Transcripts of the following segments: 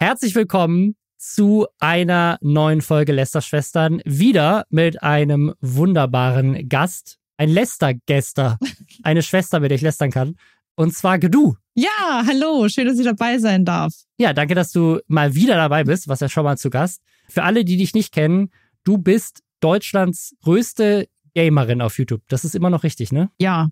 Herzlich willkommen zu einer neuen Folge Lästerschwestern. Wieder mit einem wunderbaren Gast. Ein Lästergäster. Eine Schwester, mit der ich lästern kann. Und zwar Gedu. Ja, hallo. Schön, dass ich dabei sein darf. Ja, danke, dass du mal wieder dabei bist. Was ja schon mal zu Gast. Für alle, die dich nicht kennen, du bist Deutschlands größte Gamerin auf YouTube. Das ist immer noch richtig, ne? Ja.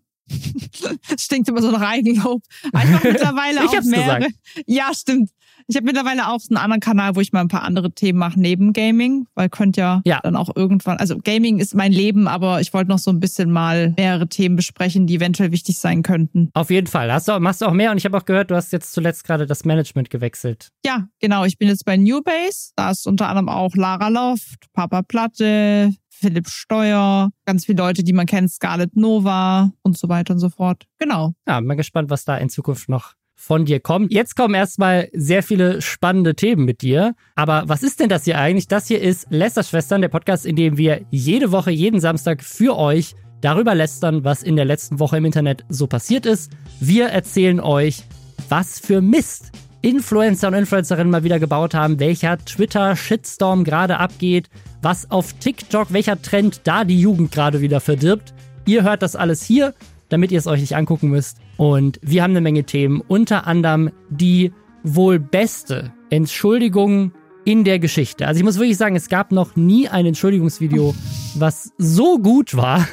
Stinkt immer so nach Eigenlob. Einfach mittlerweile Ich auch hab's mehrere. gesagt. Ja, stimmt. Ich habe mittlerweile auch einen anderen Kanal, wo ich mal ein paar andere Themen mache neben Gaming, weil könnt ja, Ja. dann auch irgendwann, also Gaming ist mein Leben, aber ich wollte noch so ein bisschen mal mehrere Themen besprechen, die eventuell wichtig sein könnten. Auf jeden Fall. Hast du, machst du auch mehr und ich habe auch gehört, du hast jetzt zuletzt gerade das Management gewechselt. Ja, genau. Ich bin jetzt bei New Base. Da ist unter anderem auch Lara Loft, Papa Platte, Philipp Steuer, ganz viele Leute, die man kennt, Scarlett Nova und so weiter und so fort. Genau. Ja, bin mal gespannt, was da in Zukunft noch von dir kommt. Jetzt kommen erstmal sehr viele spannende Themen mit dir. Aber was ist denn das hier eigentlich? Das hier ist Lästerschwestern, der Podcast, in dem wir jede Woche, jeden Samstag für euch darüber lästern, was in der letzten Woche im Internet so passiert ist. Wir erzählen euch, was für Mist Influencer und Influencerinnen mal wieder gebaut haben, welcher Twitter-Shitstorm gerade abgeht, was auf TikTok, welcher Trend da die Jugend gerade wieder verdirbt. Ihr hört das alles hier, damit ihr es euch nicht angucken müsst. Und wir haben eine Menge Themen, unter anderem die wohl beste Entschuldigung in der Geschichte. Also ich muss wirklich sagen, es gab noch nie ein Entschuldigungsvideo, was so gut war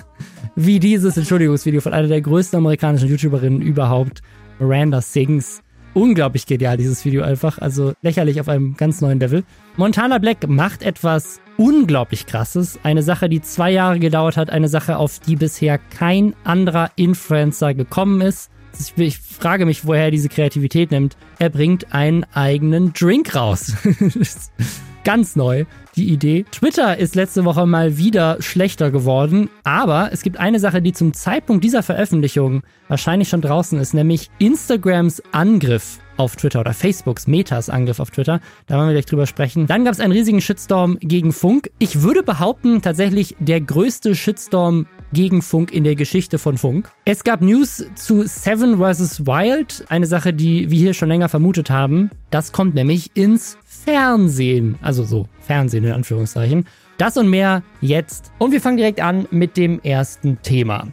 wie dieses Entschuldigungsvideo von einer der größten amerikanischen YouTuberinnen überhaupt, Miranda Sings. Unglaublich genial, dieses Video einfach. Also lächerlich auf einem ganz neuen Level. Montana Black macht etwas unglaublich krasses. Eine Sache, die zwei Jahre gedauert hat. Eine Sache, auf die bisher kein anderer Influencer gekommen ist. Ich, frage mich, woher er diese Kreativität nimmt. Er bringt einen eigenen Drink raus. Ganz neu, die Idee. Twitter ist letzte Woche mal wieder schlechter geworden, aber es gibt eine Sache, die zum Zeitpunkt dieser Veröffentlichung wahrscheinlich schon draußen ist, nämlich Instagrams Angriff auf Twitter oder Facebooks Metas Angriff auf Twitter. Da wollen wir gleich drüber sprechen. Dann gab es einen riesigen Shitstorm gegen Funk. Ich würde behaupten, tatsächlich der größte Shitstorm gegen Funk in der Geschichte von Funk. Es gab News zu Seven vs. Wild, eine Sache, die wir hier schon länger vermutet haben. Das kommt nämlich ins Fernsehen. Also so, Fernsehen in Anführungszeichen. Das und mehr jetzt. Und wir fangen direkt an mit dem ersten Thema.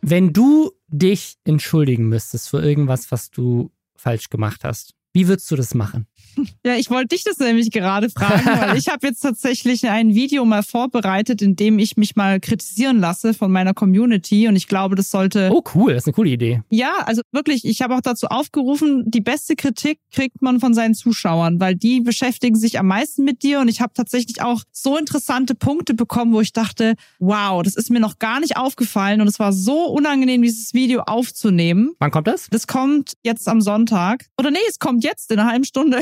Wenn du dich entschuldigen müsstest für irgendwas, was du falsch gemacht hast, wie würdest du das machen? Ja, ich wollte dich das nämlich gerade fragen, weil ich habe jetzt tatsächlich ein Video mal vorbereitet, in dem ich mich mal kritisieren lasse von meiner Community und ich glaube, das sollte Oh, cool, das ist eine coole Idee. Ja, also wirklich, ich habe auch dazu aufgerufen, die beste Kritik kriegt man von seinen Zuschauern, weil die beschäftigen sich am meisten mit dir und ich habe tatsächlich auch so interessante Punkte bekommen, wo ich dachte, wow, das ist mir noch gar nicht aufgefallen und es war so unangenehm, dieses Video aufzunehmen. Wann kommt das? Das kommt jetzt am Sonntag. Oder nee, es kommt jetzt in einer halben Stunde.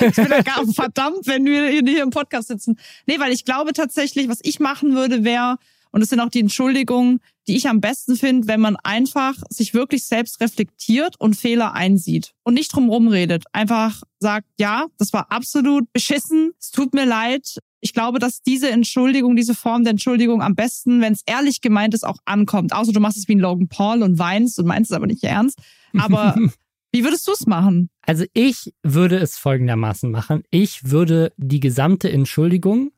Ich bin ja gar verdammt, wenn wir hier im Podcast sitzen. Nee, weil ich glaube tatsächlich, was ich machen würde, wäre, und das sind auch die Entschuldigungen, die ich am besten finde, wenn man einfach sich wirklich selbst reflektiert und Fehler einsieht und nicht drum redet. Einfach sagt, ja, das war absolut beschissen, es tut mir leid. Ich glaube, dass diese Entschuldigung, diese Form der Entschuldigung am besten, wenn es ehrlich gemeint ist, auch ankommt. Außer du machst es wie ein Logan Paul und weinst und meinst es aber nicht ernst. Aber wie würdest du es machen? Also ich würde es folgendermaßen machen. Ich würde die gesamte Entschuldigung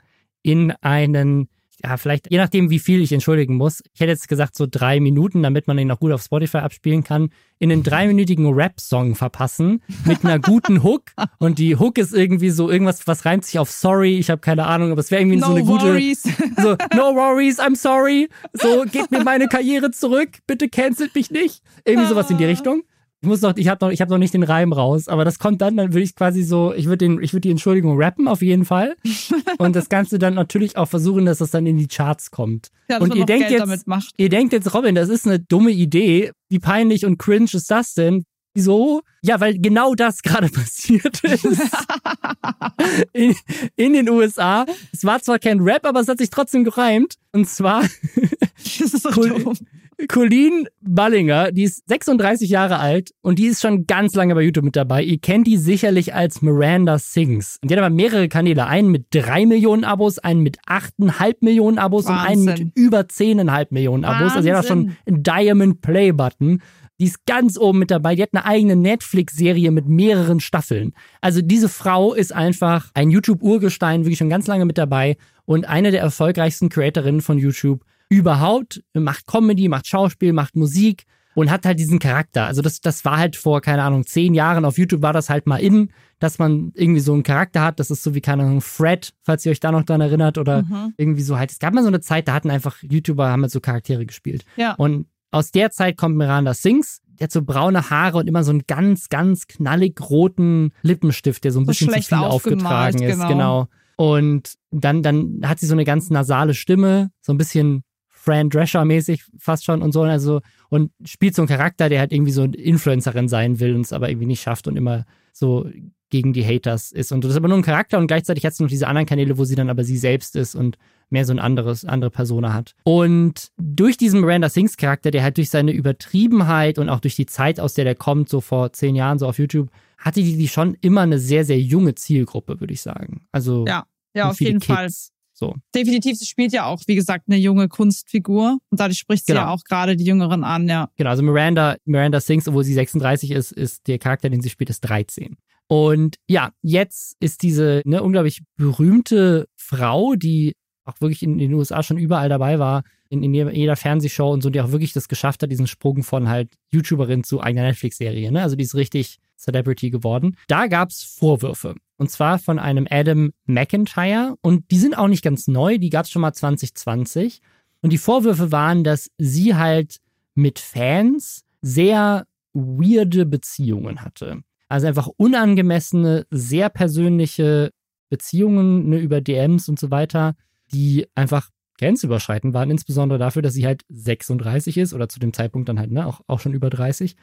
in einen, ja, vielleicht, je nachdem, wie viel ich entschuldigen muss. Ich hätte jetzt gesagt, so drei Minuten, damit man ihn auch gut auf Spotify abspielen kann, in einen dreiminütigen Rap-Song verpassen mit einer guten Hook. Und die Hook ist irgendwie so irgendwas, was reimt sich auf sorry. Ich habe keine Ahnung, aber es wäre irgendwie so no eine gute. worries. So, no worries, I'm sorry. So, gebt mir meine Karriere zurück. Bitte cancelt mich nicht. Irgendwie sowas in die Richtung. Ich muss noch, ich habe noch, ich habe noch nicht den Reim raus, aber das kommt dann, dann würde ich quasi so, ich würde den, ich würde die Entschuldigung rappen auf jeden Fall und das Ganze dann natürlich auch versuchen, dass das dann in die Charts kommt. Ja, und ihr denkt Geld jetzt, damit macht. ihr denkt jetzt, Robin, das ist eine dumme Idee. Wie peinlich und cringe ist das denn? Wieso? Ja, weil genau das gerade passiert ist. in, in den USA. Es war zwar kein Rap, aber es hat sich trotzdem gereimt. Und zwar Das ist so Cool. dumm. Colleen Ballinger, die ist 36 Jahre alt und die ist schon ganz lange bei YouTube mit dabei. Ihr kennt die sicherlich als Miranda Sings. Und die hat aber mehrere Kanäle. Einen mit drei Millionen Abos, einen mit 8,5 Millionen Abos und einen Wahnsinn. mit über 10,5 Millionen Abos. Also die hat auch schon einen Diamond Play Button. Die ist ganz oben mit dabei. Die hat eine eigene Netflix-Serie mit mehreren Staffeln. Also diese Frau ist einfach ein YouTube-Urgestein, wirklich schon ganz lange mit dabei und eine der erfolgreichsten Creatorinnen von YouTube überhaupt. Macht Comedy, macht Schauspiel, macht Musik und hat halt diesen Charakter. Also das, das war halt vor, keine Ahnung, zehn Jahren auf YouTube war das halt mal in, dass man irgendwie so einen Charakter hat. Das ist so wie, keine Ahnung, Fred, falls ihr euch da noch dran erinnert oder mhm. irgendwie so halt. Es gab mal so eine Zeit, da hatten einfach YouTuber, haben halt so Charaktere gespielt. Ja. Und aus der Zeit kommt Miranda Sings. Die hat so braune Haare und immer so einen ganz, ganz knallig roten Lippenstift, der so ein so bisschen zu viel aufgetragen ist. Genau. genau. Und dann, dann hat sie so eine ganz nasale Stimme, so ein bisschen Fran Drescher-mäßig fast schon und so. Also, und spielt so einen Charakter, der halt irgendwie so eine Influencerin sein will und es aber irgendwie nicht schafft und immer so gegen die Haters ist. Und das ist aber nur ein Charakter und gleichzeitig hat sie noch diese anderen Kanäle, wo sie dann aber sie selbst ist und mehr so ein anderes, andere Persona hat. Und durch diesen Miranda Sings Charakter, der halt durch seine Übertriebenheit und auch durch die Zeit, aus der der kommt, so vor zehn Jahren so auf YouTube, hatte die, die schon immer eine sehr, sehr junge Zielgruppe, würde ich sagen. Also ja, ja auf jeden Kids. Fall. So. Definitiv, sie spielt ja auch, wie gesagt, eine junge Kunstfigur und dadurch spricht sie genau. ja auch gerade die Jüngeren an, ja. Genau, also Miranda, Miranda Sings, obwohl sie 36 ist, ist der Charakter, den sie spielt, ist 13. Und ja, jetzt ist diese ne, unglaublich berühmte Frau, die auch wirklich in den USA schon überall dabei war, in, in jeder Fernsehshow und so, die auch wirklich das geschafft hat, diesen Sprung von halt YouTuberin zu eigener Netflix-Serie. Ne? Also die ist richtig Celebrity geworden. Da gab es Vorwürfe. Und zwar von einem Adam McIntyre. Und die sind auch nicht ganz neu, die gab es schon mal 2020. Und die Vorwürfe waren, dass sie halt mit Fans sehr weirde Beziehungen hatte. Also einfach unangemessene, sehr persönliche Beziehungen ne, über DMs und so weiter, die einfach grenzüberschreitend waren, insbesondere dafür, dass sie halt 36 ist oder zu dem Zeitpunkt dann halt ne, auch, auch schon über 30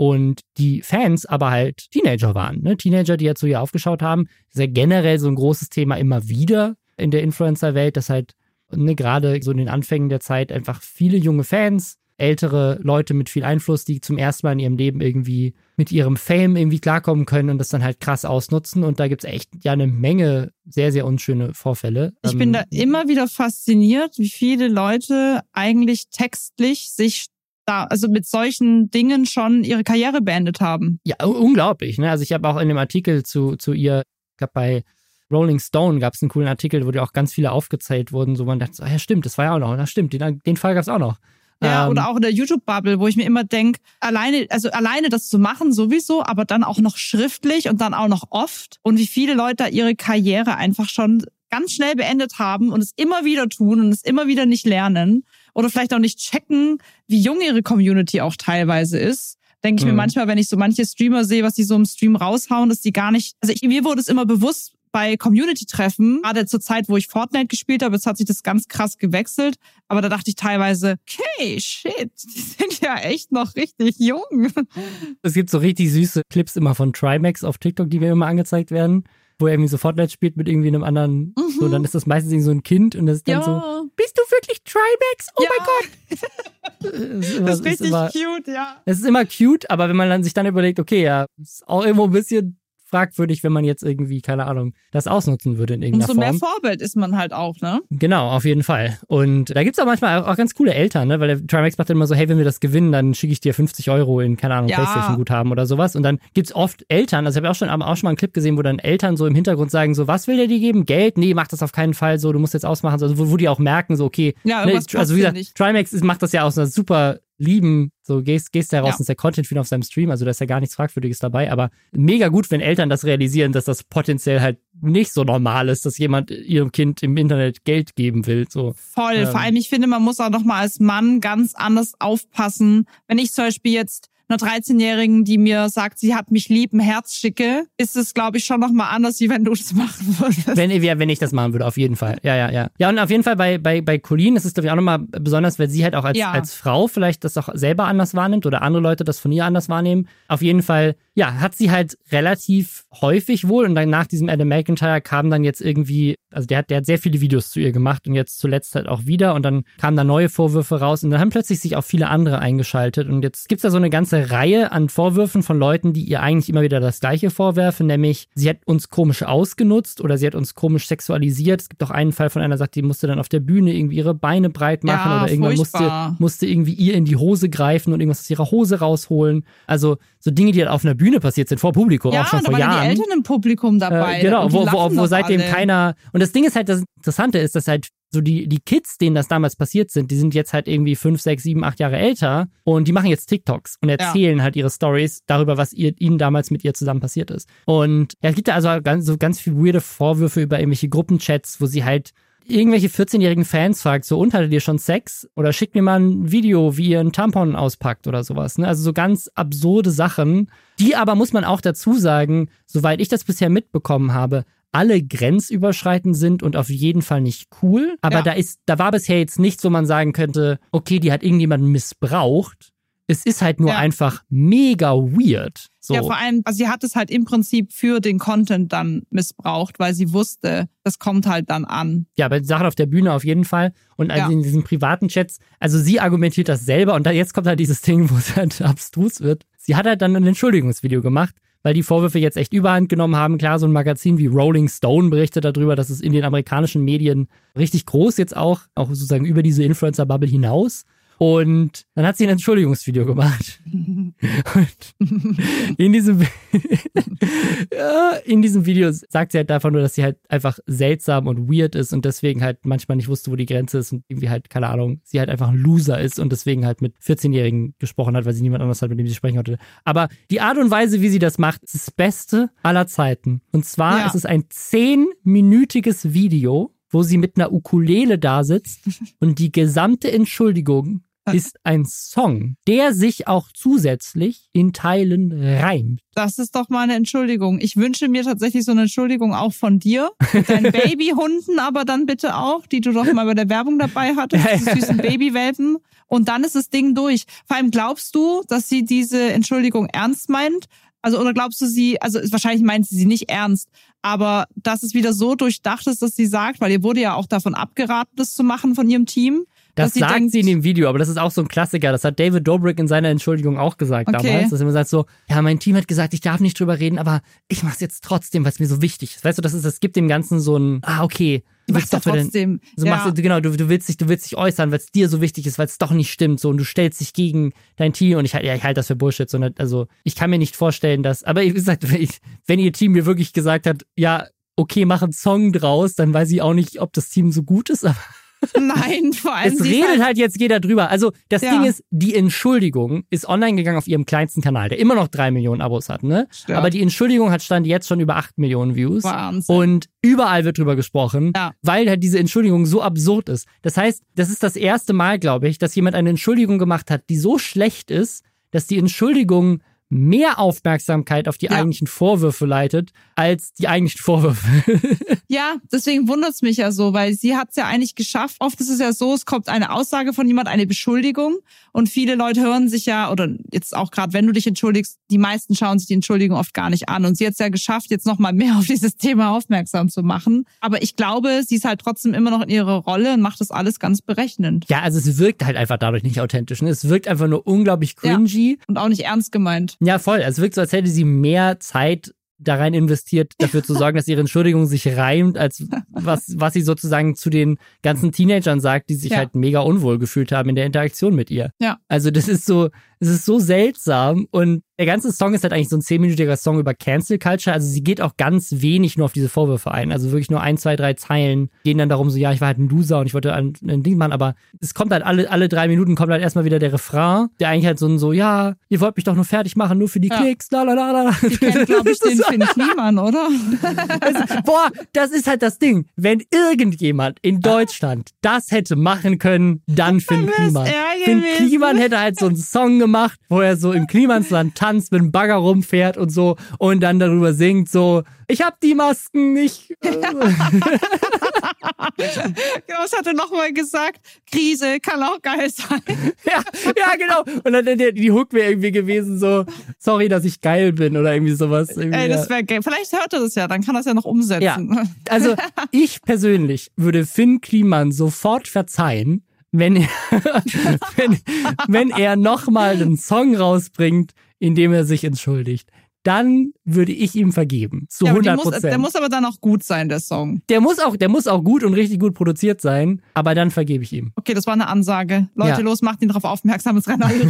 und die Fans aber halt Teenager waren. Ne? Teenager, die ja zu ihr aufgeschaut haben. Ist ja generell so ein großes Thema immer wieder in der Influencer-Welt, dass halt ne, gerade so in den Anfängen der Zeit einfach viele junge Fans, ältere Leute mit viel Einfluss, die zum ersten Mal in ihrem Leben irgendwie mit ihrem Fame irgendwie klarkommen können und das dann halt krass ausnutzen. Und da gibt es echt ja eine Menge sehr, sehr unschöne Vorfälle. Ich bin da ähm, immer wieder fasziniert, wie viele Leute eigentlich textlich sich da, also mit solchen Dingen schon ihre Karriere beendet haben. Ja, unglaublich. Ne? Also ich habe auch in dem Artikel zu, zu ihr, ich glaube bei Rolling Stone gab es einen coolen Artikel, wo dir auch ganz viele aufgezählt wurden, so man dachte, so, ja stimmt, das war ja auch noch, das stimmt, den, den Fall gab es auch noch. Ja, ähm, oder auch in der YouTube-Bubble, wo ich mir immer denke, alleine, also alleine das zu machen sowieso, aber dann auch noch schriftlich und dann auch noch oft und wie viele Leute da ihre Karriere einfach schon ganz schnell beendet haben und es immer wieder tun und es immer wieder nicht lernen oder vielleicht auch nicht checken, wie jung ihre Community auch teilweise ist. Denke ich mhm. mir manchmal, wenn ich so manche Streamer sehe, was die so im Stream raushauen, dass die gar nicht, also ich, mir wurde es immer bewusst bei Community-Treffen, gerade zur Zeit, wo ich Fortnite gespielt habe, jetzt hat sich das ganz krass gewechselt, aber da dachte ich teilweise, okay, shit, die sind ja echt noch richtig jung. Es gibt so richtig süße Clips immer von Trimax auf TikTok, die mir immer angezeigt werden wo er irgendwie so Fortnite spielt mit irgendwie einem anderen. Mhm. So, dann ist das meistens irgendwie so ein Kind und das ist dann ja. so, bist du wirklich Trimax? Oh ja. mein Gott. das ist, immer, das ist richtig immer, cute, ja. Es ist immer cute, aber wenn man dann sich dann überlegt, okay, ja, ist auch irgendwo ein bisschen fragwürdig, wenn man jetzt irgendwie, keine Ahnung, das ausnutzen würde in irgendeiner Form. Umso mehr Vorbild ist man halt auch, ne? Genau, auf jeden Fall. Und da gibt's auch manchmal auch ganz coole Eltern, ne? Weil der Trimax macht dann immer so, hey, wenn wir das gewinnen, dann schicke ich dir 50 Euro in, keine Ahnung, ja. Playstation-Guthaben oder sowas. Und dann gibt's oft Eltern, also ich habe auch schon, auch schon mal einen Clip gesehen, wo dann Eltern so im Hintergrund sagen, so, was will der dir geben? Geld? Nee, mach das auf keinen Fall so, du musst jetzt ausmachen. Also, wo, wo die auch merken, so, okay, ja, ne, also wie gesagt, Trimax macht das ja aus einer super lieben, so gehst, gehst da raus ja. und ist der Content viel auf seinem Stream, also da ist ja gar nichts Fragwürdiges dabei, aber mega gut, wenn Eltern das realisieren, dass das potenziell halt nicht so normal ist, dass jemand ihrem Kind im Internet Geld geben will. So. Voll. Ähm. Vor allem, ich finde, man muss auch noch mal als Mann ganz anders aufpassen. Wenn ich zum Beispiel jetzt einer 13-Jährigen, die mir sagt, sie hat mich lieb, ein Herz schicke, ist es, glaube ich, schon nochmal anders, wie wenn du das machen würdest. Wenn, wenn ich das machen würde, auf jeden Fall. Ja, ja, ja. Ja, und auf jeden Fall bei, bei, bei Colleen ist es, glaube ich, auch nochmal besonders, weil sie halt auch als, ja. als Frau vielleicht das auch selber anders wahrnimmt oder andere Leute das von ihr anders wahrnehmen. Auf jeden Fall, ja, hat sie halt relativ häufig wohl und dann nach diesem Adam McIntyre kam dann jetzt irgendwie, also der hat, der hat sehr viele Videos zu ihr gemacht und jetzt zuletzt halt auch wieder und dann kamen da neue Vorwürfe raus und dann haben plötzlich sich auch viele andere eingeschaltet und jetzt gibt's da so eine ganze Reihe an Vorwürfen von Leuten, die ihr eigentlich immer wieder das gleiche vorwerfen, nämlich sie hat uns komisch ausgenutzt oder sie hat uns komisch sexualisiert. Es gibt auch einen Fall von einer, sagt, die musste dann auf der Bühne irgendwie ihre Beine breit machen Ja, oder irgendwann musste, musste irgendwie ihr in die Hose greifen und irgendwas aus ihrer Hose rausholen. Also so Dinge, die halt auf einer Bühne passiert sind, vor Publikum, Ja, auch schon da vor waren Jahren. die Eltern im Publikum dabei. Äh, genau, wo, wo, wo seitdem alle. keiner. Und das Ding ist halt, das Interessante ist, dass halt so die, die Kids, denen das damals passiert sind, die sind jetzt halt irgendwie fünf, sechs, sieben, acht Jahre älter und die machen jetzt TikToks und erzählen halt ihre Stories darüber, was ihr, ihnen damals mit ihr zusammen passiert ist. Und ja, es gibt da also ganz, so ganz viel weirde Vorwürfe über irgendwelche Gruppenchats, wo sie halt irgendwelche 14-jährigen Fans fragt, so, und hattet ihr schon Sex? Oder schickt mir mal ein Video, wie ihr einen Tampon auspackt oder sowas. Ne? Also so ganz absurde Sachen, die aber, muss man auch dazu sagen, soweit ich das bisher mitbekommen habe, alle grenzüberschreitend sind und auf jeden Fall nicht cool. Aber Ja. da ist, da war bisher jetzt nichts, wo man sagen könnte, okay, die hat irgendjemanden missbraucht. Es ist halt nur Ja. einfach mega weird. So. Ja, vor allem, also sie hat es halt im Prinzip für den Content dann missbraucht, weil sie wusste, das kommt halt dann an. Ja, bei Sachen auf der Bühne auf jeden Fall. Und also Ja. in diesen privaten Chats, also sie argumentiert das selber und da jetzt kommt halt dieses Ding, wo es halt abstrus wird. Sie hat halt dann ein Entschuldigungsvideo gemacht, weil die Vorwürfe jetzt echt überhand genommen haben. Klar, so ein Magazin wie Rolling Stone berichtet darüber, dass es in den amerikanischen Medien richtig groß jetzt auch, auch sozusagen über diese Influencer-Bubble hinaus. Und dann hat sie ein Entschuldigungsvideo gemacht. Und in diesem, in diesem Video sagt sie halt einfach nur, dass sie halt einfach seltsam und weird ist und deswegen halt manchmal nicht wusste, wo die Grenze ist und irgendwie halt, keine Ahnung, sie halt einfach ein Loser ist und deswegen halt mit 14-Jährigen gesprochen hat, weil sie niemand anders hat, mit dem sie sprechen konnte. Aber die Art und Weise, wie sie das macht, ist das Beste aller Zeiten. Und zwar Ja. ist es ein zehnminütiges Video, wo sie mit einer Ukulele da sitzt und die gesamte Entschuldigung ist ein Song, der sich auch zusätzlich in Teilen reimt. Das ist doch mal eine Entschuldigung. Ich wünsche mir tatsächlich so eine Entschuldigung auch von dir. Deinen Babyhunden aber dann bitte auch, die du doch mal bei der Werbung dabei hattest, die süßen Babywelpen. Und dann ist das Ding durch. Vor allem glaubst du, dass sie diese Entschuldigung ernst meint? Also, oder glaubst du sie, also wahrscheinlich meint sie sie nicht ernst, aber dass es wieder so durchdacht ist, dass sie sagt, weil ihr wurde ja auch davon abgeraten, das zu machen von ihrem Team. Das sagt denkt, sie in dem Video, aber das ist auch so ein Klassiker. Das hat David Dobrik in seiner Entschuldigung auch gesagt Okay. damals. Dass er immer sagt so, ja, mein Team hat gesagt, ich darf nicht drüber reden, aber ich mach's jetzt trotzdem, weil es mir so wichtig ist. Weißt du, das ist, das gibt dem Ganzen so ein, ah, okay. Du Mach's willst doch für den, trotzdem. so ja. machst du, genau, du, du willst dich, du willst dich äußern, weil es dir so wichtig ist, weil es doch nicht stimmt, so, und du stellst dich gegen dein Team und ich, halt- ja, ich halte das für Bullshit, sondern, also, ich kann mir nicht vorstellen, dass, aber wie gesagt, wenn ihr Team mir wirklich gesagt hat, ja, okay, mach einen Song draus, dann weiß ich auch nicht, ob das Team so gut ist, aber Nein, vor allem. es redet halt, halt jetzt jeder drüber. Also das Ja. Ding ist, die Entschuldigung ist online gegangen auf ihrem kleinsten Kanal, der immer noch drei Millionen Abos hat, ne? Ja. Aber die Entschuldigung hat stand jetzt schon über acht Millionen Views. Wahnsinn. Und überall wird drüber gesprochen, Ja. weil halt diese Entschuldigung so absurd ist. Das heißt, das ist das erste Mal, glaube ich, dass jemand eine Entschuldigung gemacht hat, die so schlecht ist, dass die Entschuldigung mehr Aufmerksamkeit auf die Ja. eigentlichen Vorwürfe leitet, als die eigentlichen Vorwürfe. Ja, deswegen wundert's mich ja so, weil sie hat's ja eigentlich geschafft. Oft ist es ja so, es kommt eine Aussage von jemand, eine Beschuldigung und viele Leute hören sich ja, oder jetzt auch gerade, wenn du dich entschuldigst, die meisten schauen sich die Entschuldigung oft gar nicht an und sie hat's ja geschafft, jetzt nochmal mehr auf dieses Thema aufmerksam zu machen. Aber ich glaube, sie ist halt trotzdem immer noch in ihrer Rolle und macht das alles ganz berechnend ja, also es wirkt halt einfach dadurch nicht authentisch. Ne? Es wirkt einfach nur unglaublich Ja. cringy. und auch nicht ernst gemeint. Ja, voll. Es wirkt so, als hätte sie mehr Zeit da rein investiert, dafür zu sorgen, dass ihre Entschuldigung sich reimt, als was, was sie sozusagen zu den ganzen Teenagern sagt, die sich Ja. halt mega unwohl gefühlt haben in der Interaktion mit ihr. Ja. Also das ist so, es ist so seltsam und der ganze Song ist halt eigentlich so ein zehnminütiger Song über Cancel Culture. Also sie geht auch ganz wenig nur auf diese Vorwürfe ein. Also wirklich nur ein, zwei, drei Zeilen gehen dann darum so, ja, ich war halt ein Loser und ich wollte ein, ein Ding machen, aber es kommt halt alle, alle drei Minuten kommt halt erstmal wieder der Refrain, der eigentlich halt so ein so, ja, ihr wollt mich doch nur fertig machen, nur für die Ja. Klicks, la la la la. Die kennt, glaube ich, den Finn Kliman, oder? Boah, das ist halt das Ding. Wenn irgendjemand in Deutschland das hätte machen können, dann Finn Kliman. Finn. Kliman hätte halt so einen Song macht, wo er so im Klimansland tanzt, mit dem Bagger rumfährt und so und dann darüber singt so, ich hab die Masken nicht. genau, was hat er nochmal gesagt? Krise kann auch geil sein. ja, ja, genau. Und dann die, die Hook wäre irgendwie gewesen so, sorry, dass ich geil bin oder irgendwie sowas. Irgendwie, Ey, das wäre geil. Vielleicht hört er das ja, dann kann er es ja noch umsetzen. Ja, also ich persönlich würde Finn Kliman sofort verzeihen, wenn er, wenn, wenn er nochmal einen Song rausbringt, in dem er sich entschuldigt dann würde ich ihm vergeben. Zu ja, 100 Prozent. Der muss aber dann auch gut sein, der Song. Der muss auch, der muss auch gut und richtig gut produziert sein, aber dann vergebe ich ihm. Okay, das war eine Ansage. Leute, ja. los, macht ihn darauf aufmerksam, es rennen alle.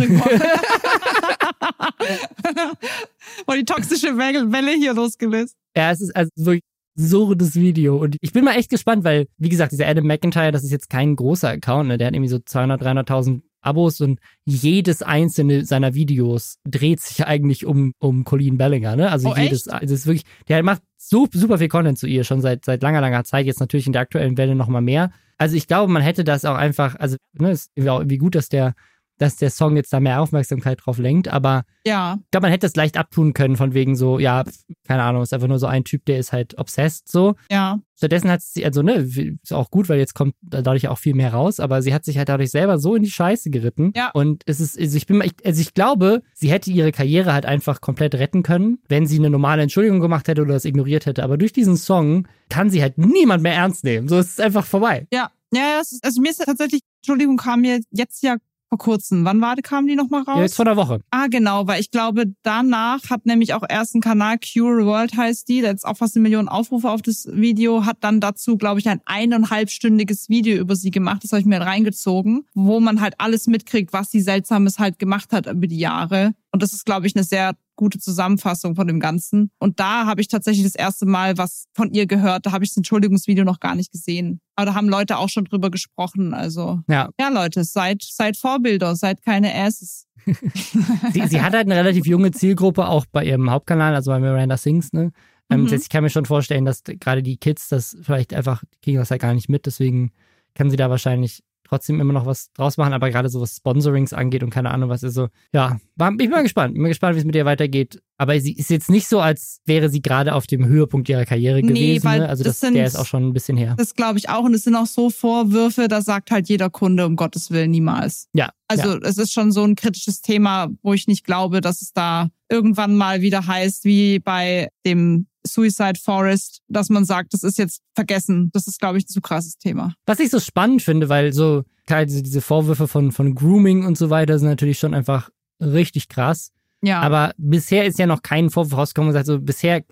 Und die toxische Welle hier losgelöst. Ja, es ist also wirklich absurdes Video. Und ich bin mal echt gespannt, weil, wie gesagt, dieser Adam McIntyre, das ist jetzt kein großer Account, ne? Der hat irgendwie so 200, 300.000 Abos und jedes einzelne seiner Videos dreht sich eigentlich um, um Colleen Bellinger, ne? Also oh, jedes, echt? das ist wirklich, der macht so, super viel Content zu ihr, schon seit, seit langer, langer Zeit, jetzt natürlich in der aktuellen Welle nochmal mehr. Also ich glaube, man hätte das auch einfach, also, ne, ist auch irgendwie gut, dass der dass der Song jetzt da mehr Aufmerksamkeit drauf lenkt, aber ja. ich glaube, man hätte es leicht abtun können, von wegen so, ja, keine Ahnung, ist einfach nur so ein Typ, der ist halt obsessed so. Ja. Stattdessen hat sie, also ne, ist auch gut, weil jetzt kommt dadurch auch viel mehr raus, aber sie hat sich halt dadurch selber so in die Scheiße geritten. Ja. Und es ist, also ich bin, also ich glaube, sie hätte ihre Karriere halt einfach komplett retten können, wenn sie eine normale Entschuldigung gemacht hätte oder das ignoriert hätte. Aber durch diesen Song kann sie halt niemand mehr ernst nehmen. So ist es einfach vorbei. Ja. Ja, also mir ist tatsächlich, Entschuldigung, kam mir jetzt ja vor kurzem. Wann war, kam die nochmal raus? Ja, jetzt vor der Woche. Ah, genau, weil ich glaube, danach hat nämlich auch erst ein Kanal, Cure World heißt die, der hat auch fast eine Million Aufrufe auf das Video, hat dann dazu, glaube ich, ein eineinhalbstündiges Video über sie gemacht. Das habe ich mir reingezogen, wo man halt alles mitkriegt, was sie Seltsames halt gemacht hat über die Jahre. Und das ist, glaube ich, eine sehr gute Zusammenfassung von dem Ganzen. Und da habe ich tatsächlich das erste Mal was von ihr gehört. Da habe ich das Entschuldigungsvideo noch gar nicht gesehen. Aber da haben Leute auch schon drüber gesprochen. Also ja, ja Leute, seid, seid Vorbilder, seid keine Asses. sie, sie hat halt eine relativ junge Zielgruppe, auch bei ihrem Hauptkanal, also bei Miranda Sings, ne? Ähm, mhm. Ich kann mir schon vorstellen, dass gerade die Kids das vielleicht einfach kriegen das halt gar nicht mit, deswegen kann sie da wahrscheinlich trotzdem immer noch was draus machen, aber gerade so was Sponsorings angeht und keine Ahnung was ist so, ja, war, ich bin mal gespannt, bin mal gespannt, wie es mit ihr weitergeht. Aber sie ist jetzt nicht so, als wäre sie gerade auf dem Höhepunkt ihrer Karriere nee, gewesen. Ne? Also das, das sind, der ist auch schon ein bisschen her. Das glaube ich auch. Und es sind auch so Vorwürfe, da sagt halt jeder Kunde, um Gottes Willen, niemals. Ja. Also ja. es ist schon so ein kritisches Thema, wo ich nicht glaube, dass es da irgendwann mal wieder heißt, wie bei dem Suicide Forest, dass man sagt, das ist jetzt vergessen. Das ist, glaube ich, ein zu krasses Thema. Was ich so spannend finde, weil so klar, diese, diese Vorwürfe von, von Grooming und so weiter sind natürlich schon einfach richtig krass. Ja. Aber bisher ist ja noch kein Vorwurf rausgekommen. Also bisher,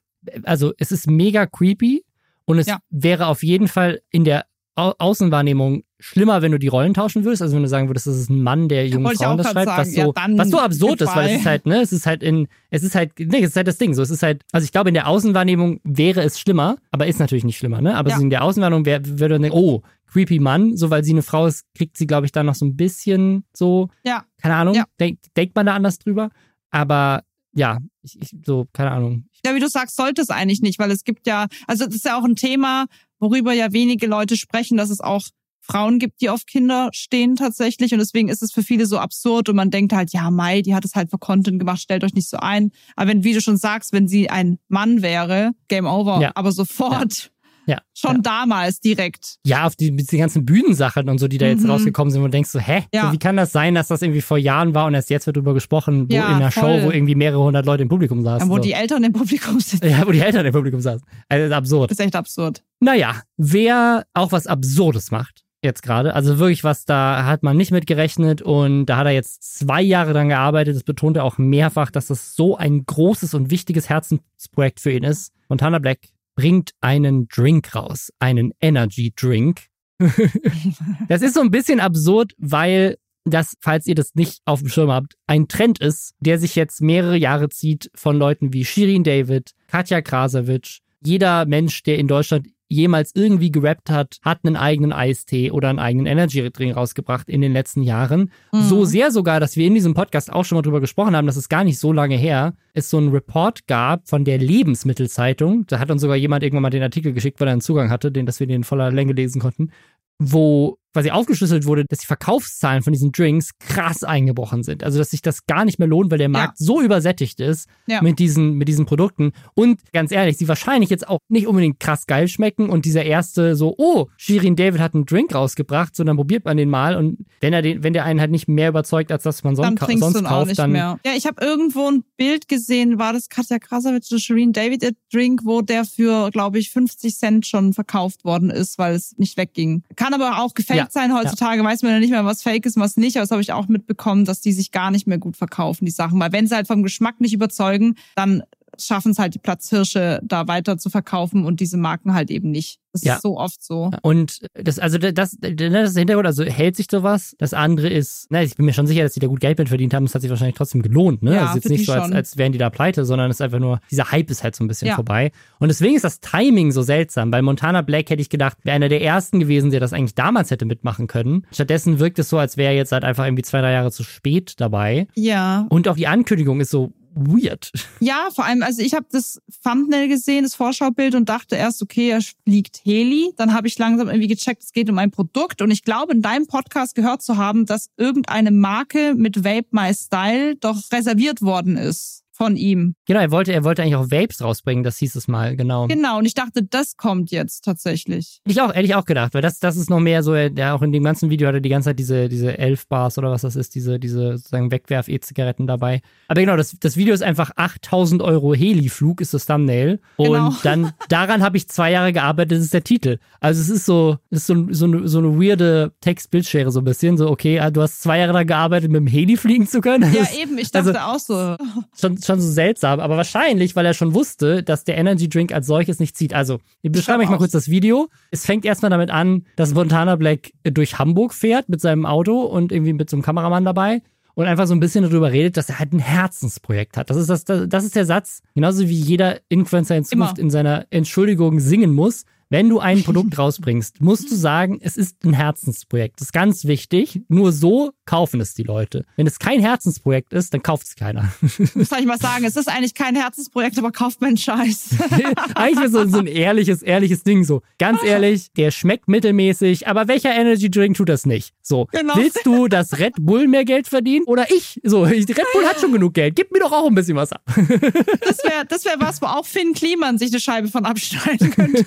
also es ist mega creepy und es ja. wäre auf jeden Fall in der Au Außenwahrnehmung schlimmer, wenn du die Rollen tauschen würdest. Also wenn du sagen würdest, das ist ein Mann, der junge Frauen das schreibt, was so, ja, was so absurd ist, weil es ist halt, ne, es ist halt in, es ist halt, nee, es ist halt das Ding. So, es ist halt, also ich glaube, in der Außenwahrnehmung wäre es schlimmer, aber ist natürlich nicht schlimmer, ne? Aber ja. in der Außenwahrnehmung wäre, würde man denken, oh, creepy Mann, so weil sie eine Frau ist, kriegt sie, glaube ich, dann noch so ein bisschen so, ja. keine Ahnung, ja. denk, denkt man da anders drüber. Aber ja, ich, ich, so, keine Ahnung. Ja, wie du sagst, sollte es eigentlich nicht, weil es gibt ja, also das ist ja auch ein Thema, worüber ja wenige Leute sprechen, dass es auch Frauen gibt, die auf Kinder stehen tatsächlich. Und deswegen ist es für viele so absurd und man denkt halt, ja, Mai, die hat es halt für Content gemacht, stellt euch nicht so ein. Aber wenn, wie du schon sagst, wenn sie ein Mann wäre, Game Over, ja. aber sofort. Ja. Ja, Schon ja. damals direkt. Ja, auf die, die ganzen Bühnensachen und so, die da jetzt mhm. rausgekommen sind, wo du denkst so, hä? Ja. So, wie kann das sein, dass das irgendwie vor Jahren war und erst jetzt wird darüber gesprochen, wo ja, in einer voll. Show, wo irgendwie mehrere hundert Leute im Publikum saßen. Wo so. die Eltern im Publikum sitzen. Ja, wo die Eltern im Publikum saßen. Also, das ist absurd. Das ist echt absurd. Naja, wer auch was Absurdes macht, jetzt gerade. Also wirklich was, da hat man nicht mit gerechnet und da hat er jetzt zwei Jahre dran gearbeitet. Das betont er auch mehrfach, dass das so ein großes und wichtiges Herzensprojekt für ihn ist. Montana Black bringt einen Drink raus, einen Energy Drink. das ist so ein bisschen absurd, weil das, falls ihr das nicht auf dem Schirm habt, ein Trend ist, der sich jetzt mehrere Jahre zieht von Leuten wie Shirin David, Katja Krasavitsch. Jeder Mensch, der in Deutschland jemals irgendwie gerappt hat, hat einen eigenen Eistee oder einen eigenen Energy Drink rausgebracht in den letzten Jahren. Mhm. So sehr sogar, dass wir in diesem Podcast auch schon mal drüber gesprochen haben, dass es gar nicht so lange her es so einen Report gab von der Lebensmittelzeitung. Da hat uns sogar jemand irgendwann mal den Artikel geschickt, weil er einen Zugang hatte, den, dass wir den in voller Länge lesen konnten, wo quasi aufgeschlüsselt wurde, dass die Verkaufszahlen von diesen Drinks krass eingebrochen sind. Also dass sich das gar nicht mehr lohnt, weil der Markt ja. so übersättigt ist ja. mit, diesen, mit diesen Produkten. Und ganz ehrlich, sie wahrscheinlich jetzt auch nicht unbedingt krass geil schmecken und dieser erste so, oh, Shirin David hat einen Drink rausgebracht, sondern probiert man den mal und wenn er den, wenn der einen halt nicht mehr überzeugt, als dass man son dann sonst du kauft, dann. Mehr. Ja, ich habe irgendwo ein Bild gesehen, war das Katja Krasavitsch oder Shirin David Drink, wo der für, glaube ich, 50 Cent schon verkauft worden ist, weil es nicht wegging. Kann aber auch gefaked ja, sein. Heutzutage weiß man ja nicht mehr, was fake ist und was nicht. Aber das habe ich auch mitbekommen, dass die sich gar nicht mehr gut verkaufen, die Sachen. Weil wenn sie halt vom Geschmack nicht überzeugen, dann schaffen es halt die Platzhirsche da weiter zu verkaufen und diese Marken halt eben nicht. Das ja. ist so oft so. Und das, also das, das ist der Hintergrund, also hält sich sowas. Das andere ist, na, ich bin mir schon sicher, dass die da gut Geld mit verdient haben. Das hat sich wahrscheinlich trotzdem gelohnt, ne? Ja, also jetzt nicht so, als, als wären die da pleite, sondern es ist einfach nur, dieser Hype ist halt so ein bisschen ja. vorbei. Und deswegen ist das Timing so seltsam. Bei Montana Black hätte ich gedacht, wäre einer der ersten gewesen, der das eigentlich damals hätte mitmachen können. Stattdessen wirkt es so, als wäre er jetzt halt einfach irgendwie zwei, drei Jahre zu spät dabei. Ja. Und auch die Ankündigung ist so, weird. Ja, vor allem, also ich habe das Thumbnail gesehen, das Vorschaubild und dachte erst, okay, er fliegt Heli. Dann habe ich langsam irgendwie gecheckt, es geht um ein Produkt und ich glaube, in deinem Podcast gehört zu haben, dass irgendeine Marke mit Vape My Style doch reserviert worden ist von ihm. Genau, er wollte, er wollte eigentlich auch Vapes rausbringen, das hieß es mal, genau. Genau, und ich dachte, das kommt jetzt tatsächlich. Ich auch, ehrlich auch gedacht, weil das, das ist noch mehr so, der auch in dem ganzen Video hatte die ganze Zeit diese, diese elf Bars oder was das ist, diese, diese sozusagen Wegwerf-E-Zigaretten dabei. Aber genau, das, das Video ist einfach 8000 Euro Heli-Flug, ist das Thumbnail. Und genau. dann, daran habe ich zwei Jahre gearbeitet, das ist der Titel. Also es ist so, es ist so, so, eine, so eine weirde Text-Bildschere so ein bisschen, so, okay, ah, du hast zwei Jahre daran gearbeitet, mit dem Heli fliegen zu können. Ja, eben, ich dachte also, auch so. Schon, schon so seltsam, aber wahrscheinlich, weil er schon wusste, dass der Energy Drink als solches nicht zieht. Also, ich beschreibe euch mal kurz das Video. Es fängt erstmal damit an, dass Montana Black durch Hamburg fährt mit seinem Auto und irgendwie mit so einem Kameramann dabei und einfach so ein bisschen darüber redet, dass er halt ein Herzensprojekt hat. Das ist, das, das ist der Satz, genauso wie jeder Influencer in Zukunft Immer. in seiner Entschuldigung singen muss. Wenn du ein Produkt rausbringst, musst du sagen, es ist ein Herzensprojekt. Das ist ganz wichtig. Nur so kaufen es die Leute. Wenn es kein Herzensprojekt ist, dann kauft es keiner. Soll ich mal sagen, es ist eigentlich kein Herzensprojekt, aber kauft man Scheiß. eigentlich ist so, so ein ehrliches, ehrliches Ding so. Ganz ehrlich, der schmeckt mittelmäßig, aber welcher Energy Drink tut das nicht? So, genau. willst du, dass Red Bull mehr Geld verdient oder ich? So, Red Bull hat schon genug Geld. Gib mir doch auch ein bisschen was ab. Das wäre das wär was, wo auch Finn Kliman sich eine Scheibe von abschneiden könnte.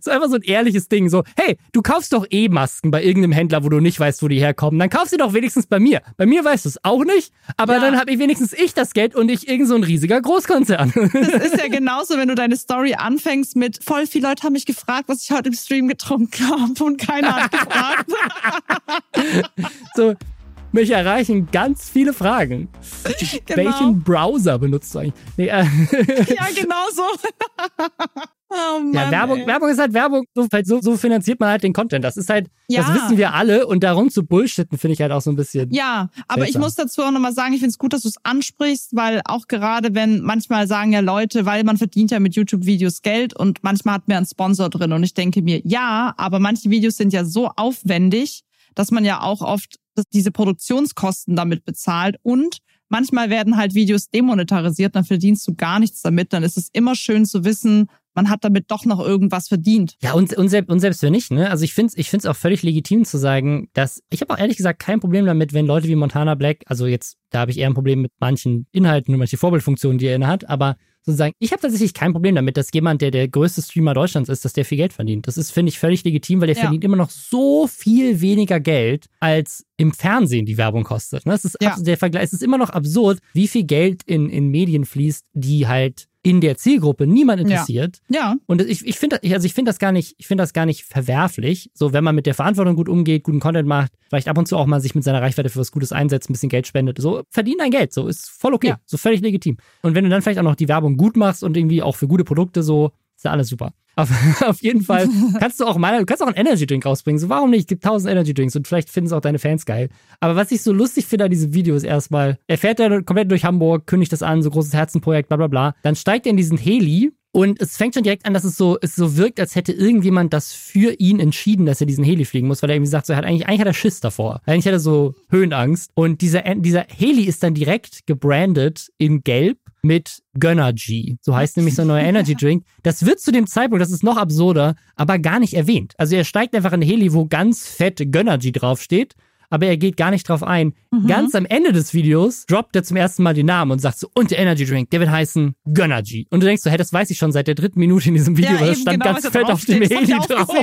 So einfach so ein ehrliches Ding. So, hey, du kaufst doch eh Masken bei irgendeinem Händler, wo du nicht weißt, wo die herkommen. Dann kauf sie doch wenigstens bei mir. Bei mir weißt du es auch nicht, aber ja. dann habe ich wenigstens ich das Geld und ich irgend so ein riesiger Großkonzern. das ist ja genauso, wenn du deine Story anfängst mit voll viele Leute haben mich gefragt, was ich heute im Stream getrunken habe und keiner hat gefragt. so, mich erreichen ganz viele Fragen. Genau. Welchen Browser benutzt du eigentlich? Nee, äh ja, genau so. Oh Mann, ja, Werbung, Werbung ist halt Werbung. So, so, so, finanziert man halt den Content. Das ist halt, ja. das wissen wir alle. Und darum zu bullshitten, finde ich halt auch so ein bisschen. Ja, aber seltsam. ich muss dazu auch nochmal sagen, ich finde es gut, dass du es ansprichst, weil auch gerade wenn manchmal sagen ja Leute, weil man verdient ja mit YouTube-Videos Geld und manchmal hat man einen Sponsor drin. Und ich denke mir, ja, aber manche Videos sind ja so aufwendig, dass man ja auch oft diese Produktionskosten damit bezahlt und manchmal werden halt Videos demonetarisiert, dann verdienst du gar nichts damit. Dann ist es immer schön zu wissen, man hat damit doch noch irgendwas verdient. Ja, und, und, selbst, und selbst wenn nicht, ne? Also ich finde es ich find's auch völlig legitim zu sagen, dass ich habe auch ehrlich gesagt kein Problem damit, wenn Leute wie Montana Black, also jetzt, da habe ich eher ein Problem mit manchen Inhalten und manche Vorbildfunktionen, die er inne hat, aber sozusagen, ich habe tatsächlich kein Problem damit, dass jemand, der der größte Streamer Deutschlands ist, dass der viel Geld verdient. Das ist, finde ich, völlig legitim, weil der ja. verdient immer noch so viel weniger Geld, als im Fernsehen die Werbung kostet. Ne? Das ist ja. der Vergleich. Es ist immer noch absurd, wie viel Geld in, in Medien fließt, die halt in der Zielgruppe niemand interessiert. Ja. ja. Und ich, ich finde, also ich finde das gar nicht, ich finde das gar nicht verwerflich. So, wenn man mit der Verantwortung gut umgeht, guten Content macht, vielleicht ab und zu auch mal sich mit seiner Reichweite für was Gutes einsetzt, ein bisschen Geld spendet, so verdient dein Geld, so ist voll okay, ja. so völlig legitim. Und wenn du dann vielleicht auch noch die Werbung gut machst und irgendwie auch für gute Produkte so, ist alles super. Auf, auf jeden Fall kannst du auch mal, du kannst auch einen Energy Drink rausbringen. So, warum nicht? Es gibt tausend Energy Drinks und vielleicht finden es auch deine Fans geil. Aber was ich so lustig finde an diesem Video ist erstmal, er fährt ja komplett durch Hamburg, kündigt das an, so großes Herzenprojekt, bla bla bla. Dann steigt er in diesen Heli und es fängt schon direkt an, dass es so, es so wirkt, als hätte irgendjemand das für ihn entschieden, dass er diesen Heli fliegen muss, weil er irgendwie sagt, so, er hat eigentlich, eigentlich hat er Schiss davor. Eigentlich hat er so Höhenangst. Und dieser, dieser Heli ist dann direkt gebrandet in Gelb mit Gönnergy. So heißt nämlich so ein neuer Energy Drink. Das wird zu dem Zeitpunkt, das ist noch absurder, aber gar nicht erwähnt. Also er steigt einfach in Heli, wo ganz fett Gönnergy draufsteht aber er geht gar nicht drauf ein. Mhm. Ganz am Ende des Videos droppt er zum ersten Mal den Namen und sagt so, und der Energy Drink, der wird heißen Gönnergy. Und du denkst so, hey, das weiß ich schon seit der dritten Minute in diesem Video, ja, weil das stand genau, ganz fett auf dem Heli drauf.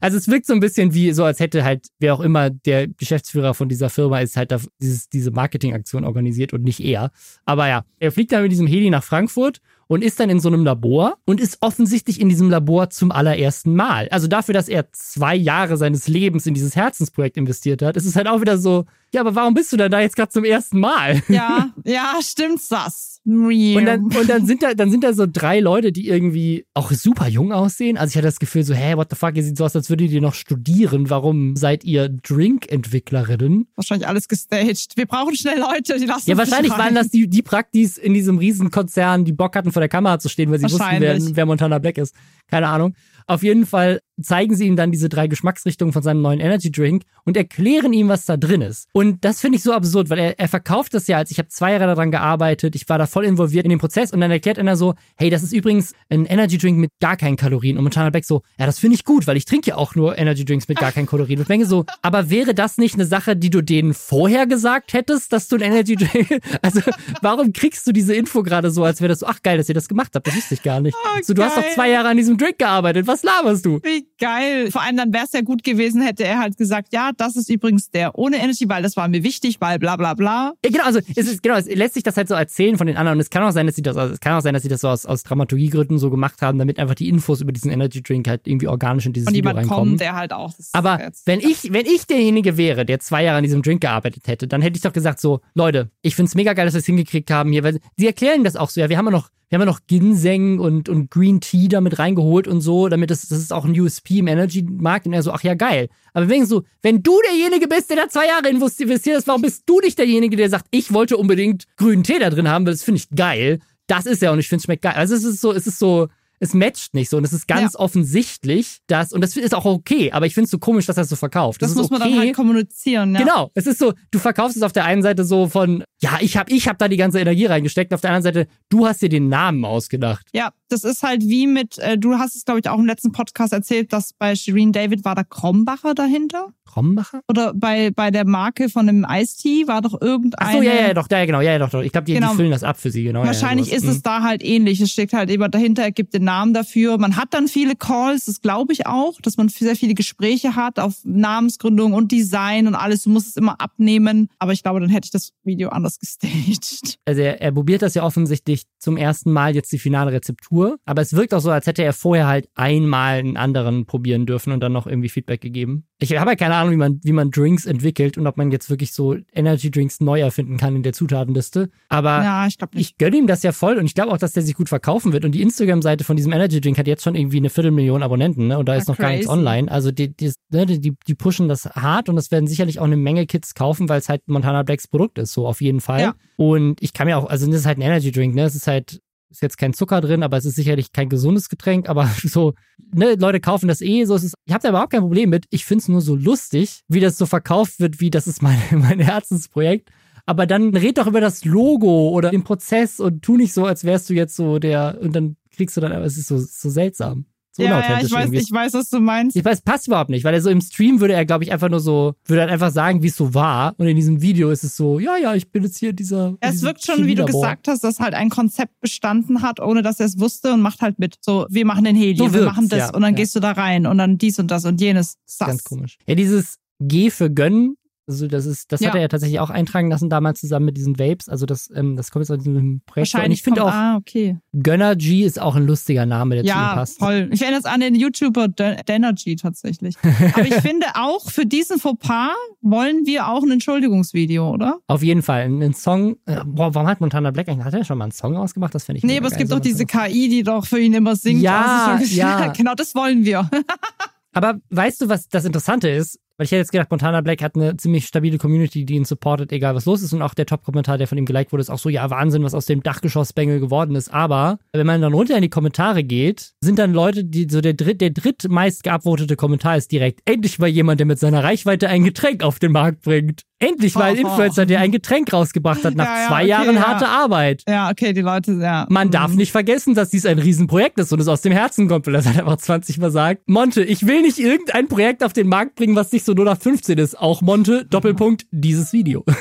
also es wirkt so ein bisschen wie so, als hätte halt, wer auch immer der Geschäftsführer von dieser Firma ist, halt dieses, diese Marketingaktion organisiert und nicht er. Aber ja, er fliegt dann mit diesem Heli nach Frankfurt und ist dann in so einem Labor und ist offensichtlich in diesem Labor zum allerersten Mal. Also dafür, dass er zwei Jahre seines Lebens in dieses Herzensprojekt investiert hat, ist es halt auch wieder so, ja, aber warum bist du denn da jetzt gerade zum ersten Mal? Ja, ja, stimmt's das. Und dann, und dann sind da, dann sind da so drei Leute, die irgendwie auch super jung aussehen. Also ich hatte das Gefühl so, hä, what the fuck, ihr sieht so aus, als würdet ihr noch studieren. Warum seid ihr Drink-Entwicklerinnen? Wahrscheinlich alles gestaged. Wir brauchen schnell Leute, die lassen Ja, wahrscheinlich waren das die, die Praktis in diesem Riesenkonzern, die Bock hatten, vor der Kamera zu stehen, weil sie wussten, wer, wer Montana Black ist. Keine Ahnung. Auf jeden Fall zeigen sie ihm dann diese drei Geschmacksrichtungen von seinem neuen Energy Drink und erklären ihm, was da drin ist. Und das finde ich so absurd, weil er, er verkauft das ja als ich habe zwei Jahre daran gearbeitet, ich war da voll involviert in den Prozess und dann erklärt er so, hey, das ist übrigens ein Energy Drink mit gar keinen Kalorien. Und Montana Black so, ja, das finde ich gut, weil ich trinke ja auch nur Energy Drinks mit gar keinen Kalorien. Und ich denke so, aber wäre das nicht eine Sache, die du denen vorher gesagt hättest, dass du ein Energy Drink, also warum kriegst du diese Info gerade so, als wäre das so, ach geil, dass ihr das gemacht habt, das wusste ich gar nicht. Oh, so, du hast doch zwei Jahre an diesem Drink gearbeitet, was laberst du? Wie geil. Vor allem dann wäre es ja gut gewesen, hätte er halt gesagt, ja, das ist übrigens der ohne Energy, weil das war mir wichtig, weil bla bla bla. Ja, genau, also es ist, genau, es lässt sich das halt so erzählen von den anderen und es kann auch sein, dass sie das, also es kann auch sein, dass sie das so aus, aus Dramaturgiegründen so gemacht haben, damit einfach die Infos über diesen Energy Drink halt irgendwie organisch in dieses und Video reinkommen. Kommt, der halt auch. Aber wenn ich, wenn ich derjenige wäre, der zwei Jahre an diesem Drink gearbeitet hätte, dann hätte ich doch gesagt so, Leute, ich find's mega geil, dass wir es hingekriegt haben hier, weil sie erklären das auch so, ja, wir haben ja noch wir haben ja noch Ginseng und, und Green Tea damit reingeholt und so, damit das, das ist auch ein USP im Energy-Markt. Und er so, ach ja, geil. Aber wenn so, wenn du derjenige bist, der da zwei Jahre investiert ist, warum bist du nicht derjenige, der sagt, ich wollte unbedingt grünen Tee da drin haben, weil das finde ich geil. Das ist er und ich finde es schmeckt geil. Also es ist so, es ist so, es matcht nicht so. Und es ist ganz ja. offensichtlich, dass, und das ist auch okay, aber ich finde es so komisch, dass er es so verkauft. Das, das muss okay. man dann halt kommunizieren, ja. Genau. Es ist so, du verkaufst es auf der einen Seite so von, ja, ich habe ich hab da die ganze Energie reingesteckt, auf der anderen Seite, du hast dir den Namen ausgedacht. Ja, das ist halt wie mit, äh, du hast es, glaube ich, auch im letzten Podcast erzählt, dass bei Shireen David war da Krombacher dahinter. Krombacher? Oder bei, bei der Marke von dem Ice-Tea war doch irgendeine. Ach so, ja, ja, doch, ja, genau, ja, ja, doch, doch. Ich glaube, die, genau. die füllen das ab für sie, genau. Wahrscheinlich ja, ist es mhm. da halt ähnlich. Es steckt halt immer dahinter, er gibt den Namen dafür. Man hat dann viele Calls, das glaube ich auch, dass man sehr viele Gespräche hat auf Namensgründung und Design und alles. Du musst es immer abnehmen. Aber ich glaube, dann hätte ich das Video anders gestaged. Also er, er probiert das ja offensichtlich zum ersten Mal jetzt die finale Rezeptur. Aber es wirkt auch so, als hätte er vorher halt einmal einen anderen probieren dürfen und dann noch irgendwie Feedback gegeben. Ich habe ja keine Ahnung, wie man, wie man Drinks entwickelt und ob man jetzt wirklich so Energy Drinks neu erfinden kann in der Zutatenliste. Aber ja, ich, ich gönne ihm das ja voll und ich glaube auch, dass der sich gut verkaufen wird. Und die Instagram-Seite von diesem Energy Drink hat jetzt schon irgendwie eine Viertelmillion Abonnenten, ne? Und da ist noch crazy. gar nichts online. Also die, die, ne, die, die pushen das hart und das werden sicherlich auch eine Menge Kids kaufen, weil es halt Montana Blacks Produkt ist, so auf jeden Fall. Ja. Und ich kann mir auch, also das ist halt ein Energy Drink, ne? Es ist halt ist jetzt kein Zucker drin, aber es ist sicherlich kein gesundes Getränk, aber so, ne, Leute kaufen das eh, so ist es. Ich habe da überhaupt kein Problem mit. Ich find's nur so lustig, wie das so verkauft wird, wie das ist mein, mein Herzensprojekt. Aber dann red doch über das Logo oder den Prozess und tu nicht so, als wärst du jetzt so der, und dann kriegst du dann, aber es ist so, so seltsam ja, ja, ich weiß, ich weiß, was du meinst. Ich weiß, passt überhaupt nicht, weil er so im Stream würde er, glaube ich, einfach nur so, würde er einfach sagen, wie es so war. Und in diesem Video ist es so, ja, ja, ich bin jetzt hier dieser. Es wirkt schon, wie du gesagt hast, dass halt ein Konzept bestanden hat, ohne dass er es wusste und macht halt mit. So, wir machen den Heli, so wir machen das ja, und dann ja. gehst du da rein und dann dies und das und jenes. Sass. Ganz komisch. Ja, dieses G für gönnen also das ist, das ja. hat er ja tatsächlich auch eintragen lassen damals zusammen mit diesen Vapes. Also das, ähm, das kommt jetzt aus diesem Projekt. Wahrscheinlich. Und ich finde auch, ah, okay. Gönner G ist auch ein lustiger Name, der ja, zu ihm passt. Ja, voll. Ich erinnere es an den YouTuber Denergy tatsächlich. Aber ich finde auch für diesen Fauxpas wollen wir auch ein Entschuldigungsvideo, oder? Auf jeden Fall. Ein Song. Äh, boah, warum hat Montana Black eigentlich? Hat er schon mal einen Song ausgemacht? Das finde ich. Nee, aber es gibt doch diese KI, die doch für ihn immer singt. Ja, also ja. genau, das wollen wir. aber weißt du, was das Interessante ist? Weil ich hätte jetzt gedacht, Montana Black hat eine ziemlich stabile Community, die ihn supportet, egal was los ist. Und auch der Top-Kommentar, der von ihm geliked wurde, ist auch so, ja, Wahnsinn, was aus dem Dachgeschoss-Bengel geworden ist. Aber wenn man dann runter in die Kommentare geht, sind dann Leute, die so der dritt, der drittmeist geupvotete Kommentar ist direkt, endlich mal jemand, der mit seiner Reichweite ein Getränk auf den Markt bringt. Endlich mal ein Influencer, der ein Getränk rausgebracht hat nach ja, ja, zwei okay, Jahren ja. harte Arbeit. Ja, okay, die Leute, ja. Man darf mhm. nicht vergessen, dass dies ein Riesenprojekt ist und es aus dem Herzen kommt, weil er hat einfach 20 Mal sagt, Monte, ich will nicht irgendein Projekt auf den Markt bringen, was nicht nach 15 ist. Auch Monte, Doppelpunkt, dieses Video.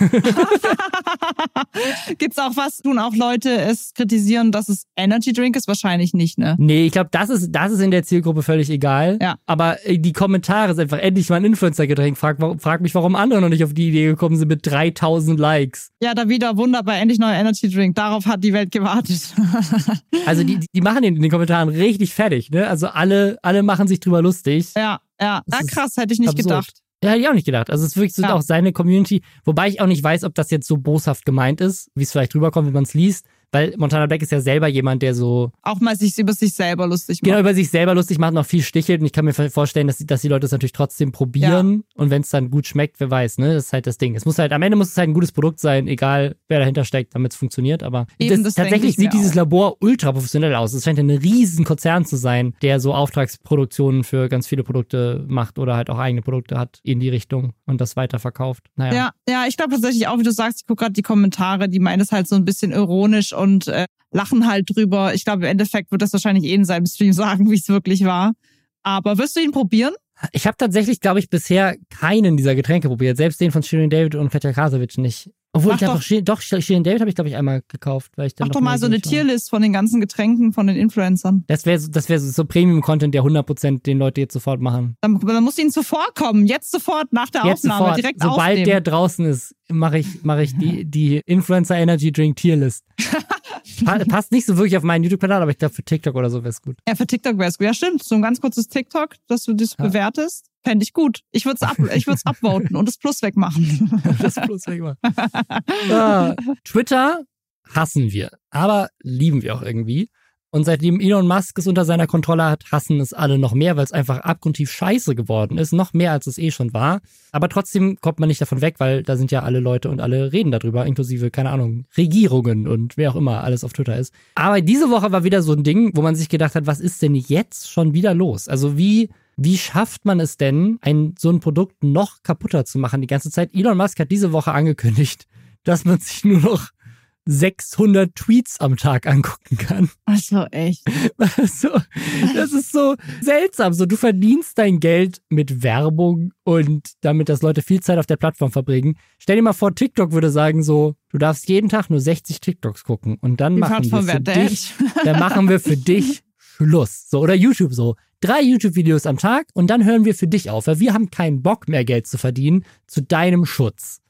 Gibt's auch was, tun auch Leute es kritisieren, dass es Energy Drink ist? Wahrscheinlich nicht, ne? Nee, ich glaube, das ist, das ist in der Zielgruppe völlig egal. Ja. Aber äh, die Kommentare sind einfach endlich mal ein Influencer-Getränk. Frag, frag mich, warum andere noch nicht auf die Idee gekommen sind mit 3000 Likes. Ja, da wieder wunderbar, endlich neuer Energy Drink. Darauf hat die Welt gewartet. also die, die machen den in den Kommentaren richtig fertig, ne? Also alle, alle machen sich drüber lustig. Ja, ja. Ja, krass, hätte ich nicht absurd. gedacht. Ja, hätte ich auch nicht gedacht. Also es ist wirklich so ja. auch seine Community, wobei ich auch nicht weiß, ob das jetzt so boshaft gemeint ist, wie es vielleicht rüberkommt, wenn man es liest. Weil Montana Black ist ja selber jemand, der so. Auch mal sich über sich selber lustig macht. Genau, über sich selber lustig macht, noch viel stichelt. Und ich kann mir vorstellen, dass, dass die Leute es natürlich trotzdem probieren. Ja. Und wenn es dann gut schmeckt, wer weiß, ne? Das ist halt das Ding. Es muss halt, am Ende muss es halt ein gutes Produkt sein, egal wer dahinter steckt, damit es funktioniert. Aber das, das tatsächlich sieht dieses Labor ultra professionell aus. Es scheint ein riesen Konzern zu sein, der so Auftragsproduktionen für ganz viele Produkte macht oder halt auch eigene Produkte hat in die Richtung und das weiterverkauft. Naja. Ja, ja, ich glaube tatsächlich auch, wie du sagst, ich gucke gerade die Kommentare, die meinen es halt so ein bisschen ironisch und äh, lachen halt drüber. Ich glaube, im Endeffekt wird das wahrscheinlich eh in seinem Stream sagen, wie es wirklich war. Aber wirst du ihn probieren? Ich habe tatsächlich, glaube ich, bisher keinen dieser Getränke probiert. Selbst den von Shirin David und Katja Krasowitsch nicht. Obwohl Mach ich doch, doch Shirin David habe ich, glaube ich, einmal gekauft. Weil ich dann Mach doch mal so eine Tierlist von den ganzen Getränken von den Influencern. Das wäre das wär so Premium-Content, der 100% den Leute jetzt sofort machen. Dann, dann muss ihnen zuvorkommen. Jetzt sofort nach der jetzt Aufnahme. Sofort. Direkt Sobald aufnehmen. der draußen ist, mache ich, mach ich die, die Influencer Energy Drink Tierlist. passt nicht so wirklich auf meinen YouTube-Kanal, aber ich glaube, für TikTok oder so wäre es gut. Ja, für TikTok wäre es gut. Ja, stimmt. So ein ganz kurzes TikTok, dass du das ja. bewertest. Fände ich gut. Ich würde es ab, ich würd's upvoten und das Plus wegmachen. das Plus wegmachen. ah, Twitter hassen wir, aber lieben wir auch irgendwie. Und seitdem Elon Musk es unter seiner Kontrolle hat, hassen es alle noch mehr, weil es einfach abgrundtief scheiße geworden ist. Noch mehr, als es eh schon war. Aber trotzdem kommt man nicht davon weg, weil da sind ja alle Leute und alle reden darüber, inklusive, keine Ahnung, Regierungen und wer auch immer alles auf Twitter ist. Aber diese Woche war wieder so ein Ding, wo man sich gedacht hat, was ist denn jetzt schon wieder los? Also wie, wie schafft man es denn, ein, so ein Produkt noch kaputter zu machen die ganze Zeit? Elon Musk hat diese Woche angekündigt, dass man sich nur noch 600 Tweets am Tag angucken kann. Ach so, echt. Also, das ist so seltsam. So, du verdienst dein Geld mit Werbung und damit, dass Leute viel Zeit auf der Plattform verbringen. Stell dir mal vor, TikTok würde sagen so, du darfst jeden Tag nur 60 TikToks gucken und dann Die machen wir für dich, dann machen wir für dich Schluss. So, oder YouTube so. Drei YouTube-Videos am Tag und dann hören wir für dich auf, weil wir haben keinen Bock mehr Geld zu verdienen zu deinem Schutz.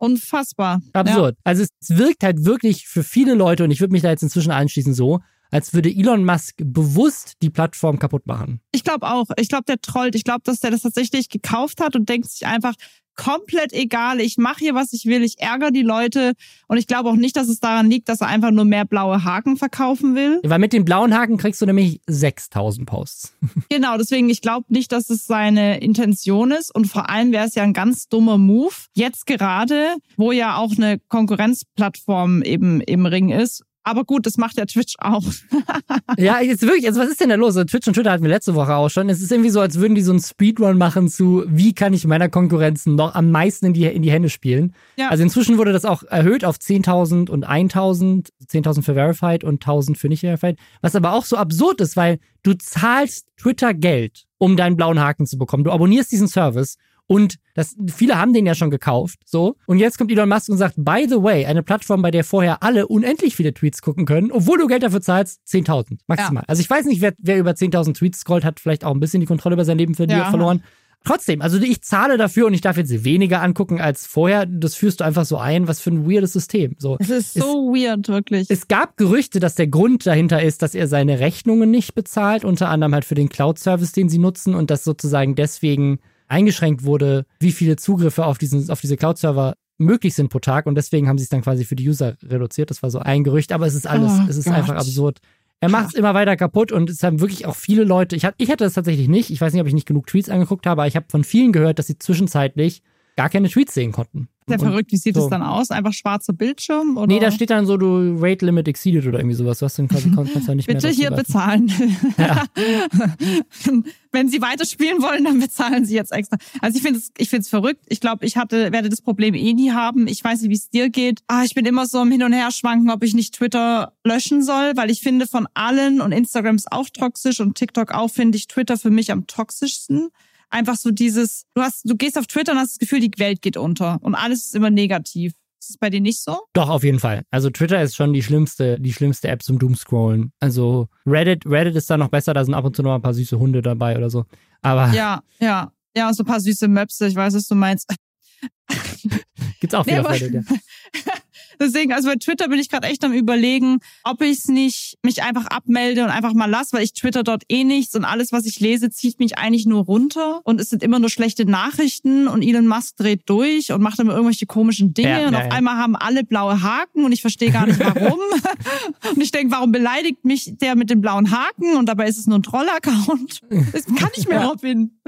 Unfassbar. Absurd. Ja. Also es wirkt halt wirklich für viele Leute, und ich würde mich da jetzt inzwischen anschließen, so, als würde Elon Musk bewusst die Plattform kaputt machen. Ich glaube auch. Ich glaube, der trollt. Ich glaube, dass der das tatsächlich gekauft hat und denkt sich einfach, komplett egal. Ich mache hier, was ich will. Ich ärgere die Leute. Und ich glaube auch nicht, dass es daran liegt, dass er einfach nur mehr blaue Haken verkaufen will. Weil mit den blauen Haken kriegst du nämlich 6000 Posts. genau, deswegen, ich glaube nicht, dass es seine Intention ist. Und vor allem wäre es ja ein ganz dummer Move. Jetzt gerade, wo ja auch eine Konkurrenzplattform eben im Ring ist, aber gut, das macht ja Twitch auch. ja, jetzt wirklich, also was ist denn da los? Also Twitch und Twitter hatten wir letzte Woche auch schon. Es ist irgendwie so, als würden die so einen Speedrun machen zu, wie kann ich meiner Konkurrenz noch am meisten in die, in die Hände spielen. Ja. Also inzwischen wurde das auch erhöht auf 10.000 und 1.000, 10.000 für Verified und 1.000 für nicht Verified. Was aber auch so absurd ist, weil du zahlst Twitter Geld, um deinen blauen Haken zu bekommen. Du abonnierst diesen Service und das, viele haben den ja schon gekauft, so. Und jetzt kommt Elon Musk und sagt, by the way, eine Plattform, bei der vorher alle unendlich viele Tweets gucken können, obwohl du Geld dafür zahlst, 10.000 maximal. Ja. Also ich weiß nicht, wer, wer über 10.000 Tweets scrollt, hat vielleicht auch ein bisschen die Kontrolle über sein Leben ja. verloren. Trotzdem, also ich zahle dafür und ich darf jetzt weniger angucken als vorher. Das führst du einfach so ein. Was für ein weirdes System. So, es ist so es, weird, wirklich. Es gab Gerüchte, dass der Grund dahinter ist, dass er seine Rechnungen nicht bezahlt, unter anderem halt für den Cloud-Service, den sie nutzen und dass sozusagen deswegen eingeschränkt wurde, wie viele Zugriffe auf, diesen, auf diese Cloud-Server möglich sind pro Tag und deswegen haben sie es dann quasi für die User reduziert. Das war so ein Gerücht, aber es ist alles, oh, es ist Gott. einfach absurd. Er macht es immer weiter kaputt und es haben wirklich auch viele Leute, ich, hab, ich hatte das tatsächlich nicht, ich weiß nicht, ob ich nicht genug Tweets angeguckt habe, aber ich habe von vielen gehört, dass sie zwischenzeitlich gar keine Tweets sehen konnten. Sehr Und verrückt. Wie sieht so. es dann aus? Einfach schwarzer Bildschirm? Oder? Nee, da steht dann so, du Rate Limit exceeded oder irgendwie sowas. Du hast dann quasi kannst dann nicht Bitte mehr hier bezahlen. Ja. Wenn Sie weiterspielen wollen, dann bezahlen Sie jetzt extra. Also ich finde es, ich finde es verrückt. Ich glaube, ich hatte, werde das Problem eh nie haben. Ich weiß nicht, wie es dir geht. Ah, ich bin immer so im Hin und Her schwanken, ob ich nicht Twitter löschen soll, weil ich finde von allen und Instagram ist auch toxisch und TikTok auch, finde ich Twitter für mich am toxischsten. Einfach so dieses, du hast, du gehst auf Twitter und hast das Gefühl, die Welt geht unter und alles ist immer negativ. Ist es bei dir nicht so? Doch, auf jeden Fall. Also Twitter ist schon die schlimmste, die schlimmste App zum Doomscrollen. Also Reddit, Reddit ist da noch besser, da sind ab und zu noch ein paar süße Hunde dabei oder so. Aber Ja, ja. Ja, so ein paar süße Möpse, ich weiß, was du meinst. gibt's auch Nee, auf Reddit, ja. Deswegen, also bei Twitter bin ich gerade echt am überlegen, ob ich es nicht mich einfach abmelde und einfach mal lasse, weil ich twitter dort eh nichts und alles, was ich lese, zieht mich eigentlich nur runter und es sind immer nur schlechte Nachrichten und Elon Musk dreht durch und macht immer irgendwelche komischen Dinge Ja, und auf einmal haben alle blaue Haken und ich verstehe gar nicht warum. und ich denke, warum beleidigt mich der mit dem blauen Haken und dabei ist es nur ein Troll-Account. Das kann ich mehr, Ja. Robin.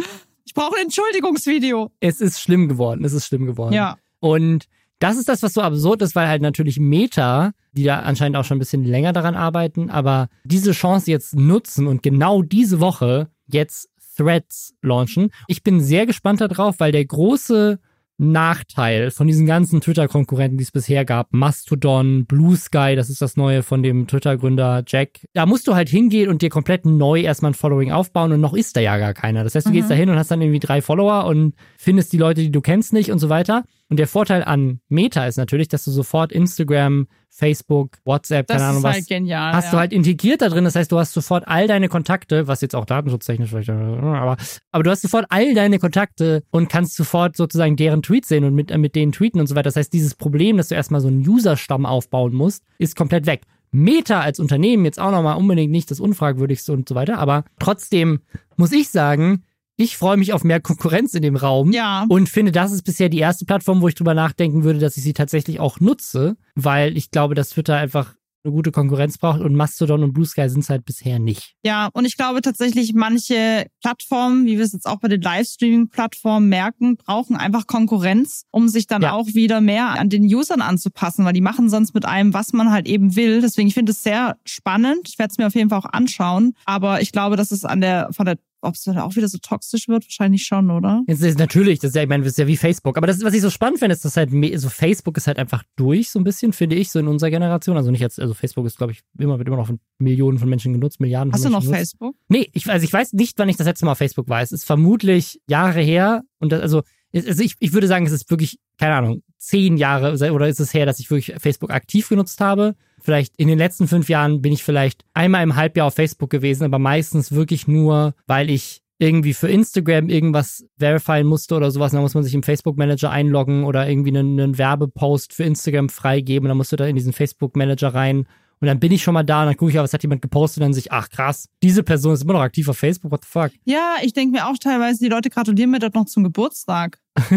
Ich brauche ein Entschuldigungsvideo. Es ist schlimm geworden, es ist schlimm geworden. Ja. Und das ist das, was so absurd ist, weil halt natürlich Meta, die da anscheinend auch schon ein bisschen länger daran arbeiten, aber diese Chance jetzt nutzen und genau diese Woche jetzt Threads launchen. Ich bin sehr gespannt darauf, weil der große Nachteil von diesen ganzen Twitter-Konkurrenten, die es bisher gab, Mastodon, Blue Sky, das ist das neue von dem Twitter-Gründer Jack, da musst du halt hingehen und dir komplett neu erstmal ein Following aufbauen und noch ist da ja gar keiner. Das heißt, du gehst da hin und hast dann irgendwie drei Follower und findest die Leute, die du kennst, nicht und so weiter. Und der Vorteil an Meta ist natürlich, dass du sofort Instagram, Facebook, WhatsApp, Das keine Ahnung ist was, halt genial. hast ja. du halt integriert da drin. Das heißt, du hast sofort all deine Kontakte, was jetzt auch datenschutztechnisch vielleicht, aber, aber du hast sofort all deine Kontakte und kannst sofort sozusagen deren Tweets sehen und mit, mit denen tweeten und so weiter. Das heißt, dieses Problem, dass du erstmal so einen Userstamm aufbauen musst, ist komplett weg. Meta als Unternehmen jetzt auch nochmal unbedingt nicht das Unfragwürdigste und so weiter, aber trotzdem muss ich sagen, ich freue mich auf mehr Konkurrenz in dem Raum. Ja. Und finde, das ist bisher die erste Plattform, wo ich drüber nachdenken würde, dass ich sie tatsächlich auch nutze, weil ich glaube, dass Twitter einfach eine gute Konkurrenz braucht und Mastodon und Blue Sky sind es halt bisher nicht. Ja, und ich glaube tatsächlich, manche Plattformen, wie wir es jetzt auch bei den Livestreaming-Plattformen merken, brauchen einfach Konkurrenz, um sich dann Ja. auch wieder mehr an den Usern anzupassen, weil die machen sonst mit einem, was man halt eben will. Deswegen, ich finde es sehr spannend. Ich werde es mir auf jeden Fall auch anschauen. Aber ich glaube, dass es an der, von der, ob es dann auch wieder so toxisch wird, wahrscheinlich schon, oder? Jetzt ist natürlich, das ist ja, ich meine, das ist ja wie Facebook. Aber das was ich so spannend finde, ist, dass halt, so Facebook ist halt einfach durch, so ein bisschen, finde ich, so in unserer Generation. Also nicht jetzt, also Facebook ist, glaube ich, immer, wird immer noch von Millionen von Menschen genutzt, Milliarden von Hast du noch Menschen genutzt. Facebook? Nee, ich, also ich weiß nicht, wann ich das letzte Mal auf Facebook war. Es ist vermutlich Jahre her. Und das, also, also ich, ich würde sagen, es ist wirklich, keine Ahnung, zehn Jahre oder ist es her, dass ich wirklich Facebook aktiv genutzt habe. Vielleicht in den letzten fünf Jahren bin ich vielleicht einmal im Halbjahr auf Facebook gewesen, aber meistens wirklich nur, weil ich irgendwie für Instagram irgendwas verifieren musste oder sowas. Dann muss man sich im Facebook Manager einloggen oder irgendwie einen, einen Werbepost für Instagram freigeben. Und dann musst du da in diesen Facebook Manager rein. Und dann bin ich schon mal da und dann gucke ich, was hat jemand gepostet und dann sich, ach krass, diese Person ist immer noch aktiv auf Facebook, what the fuck? Ja, ich denke mir auch teilweise, die Leute gratulieren mir dort noch zum Geburtstag.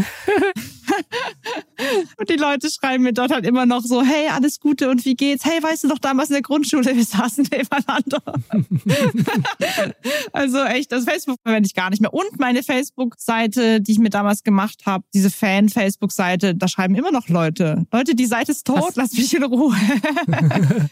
und die Leute schreiben mir dort halt immer noch so, hey, alles Gute und wie geht's? Hey, weißt du noch damals in der Grundschule, wir saßen nebeneinander. also echt, das Facebook verwende ich gar nicht mehr. Und meine Facebook-Seite, die ich mir damals gemacht habe, diese Fan-Facebook-Seite, da schreiben immer noch Leute. Leute, die Seite ist tot, Was? lass mich in Ruhe.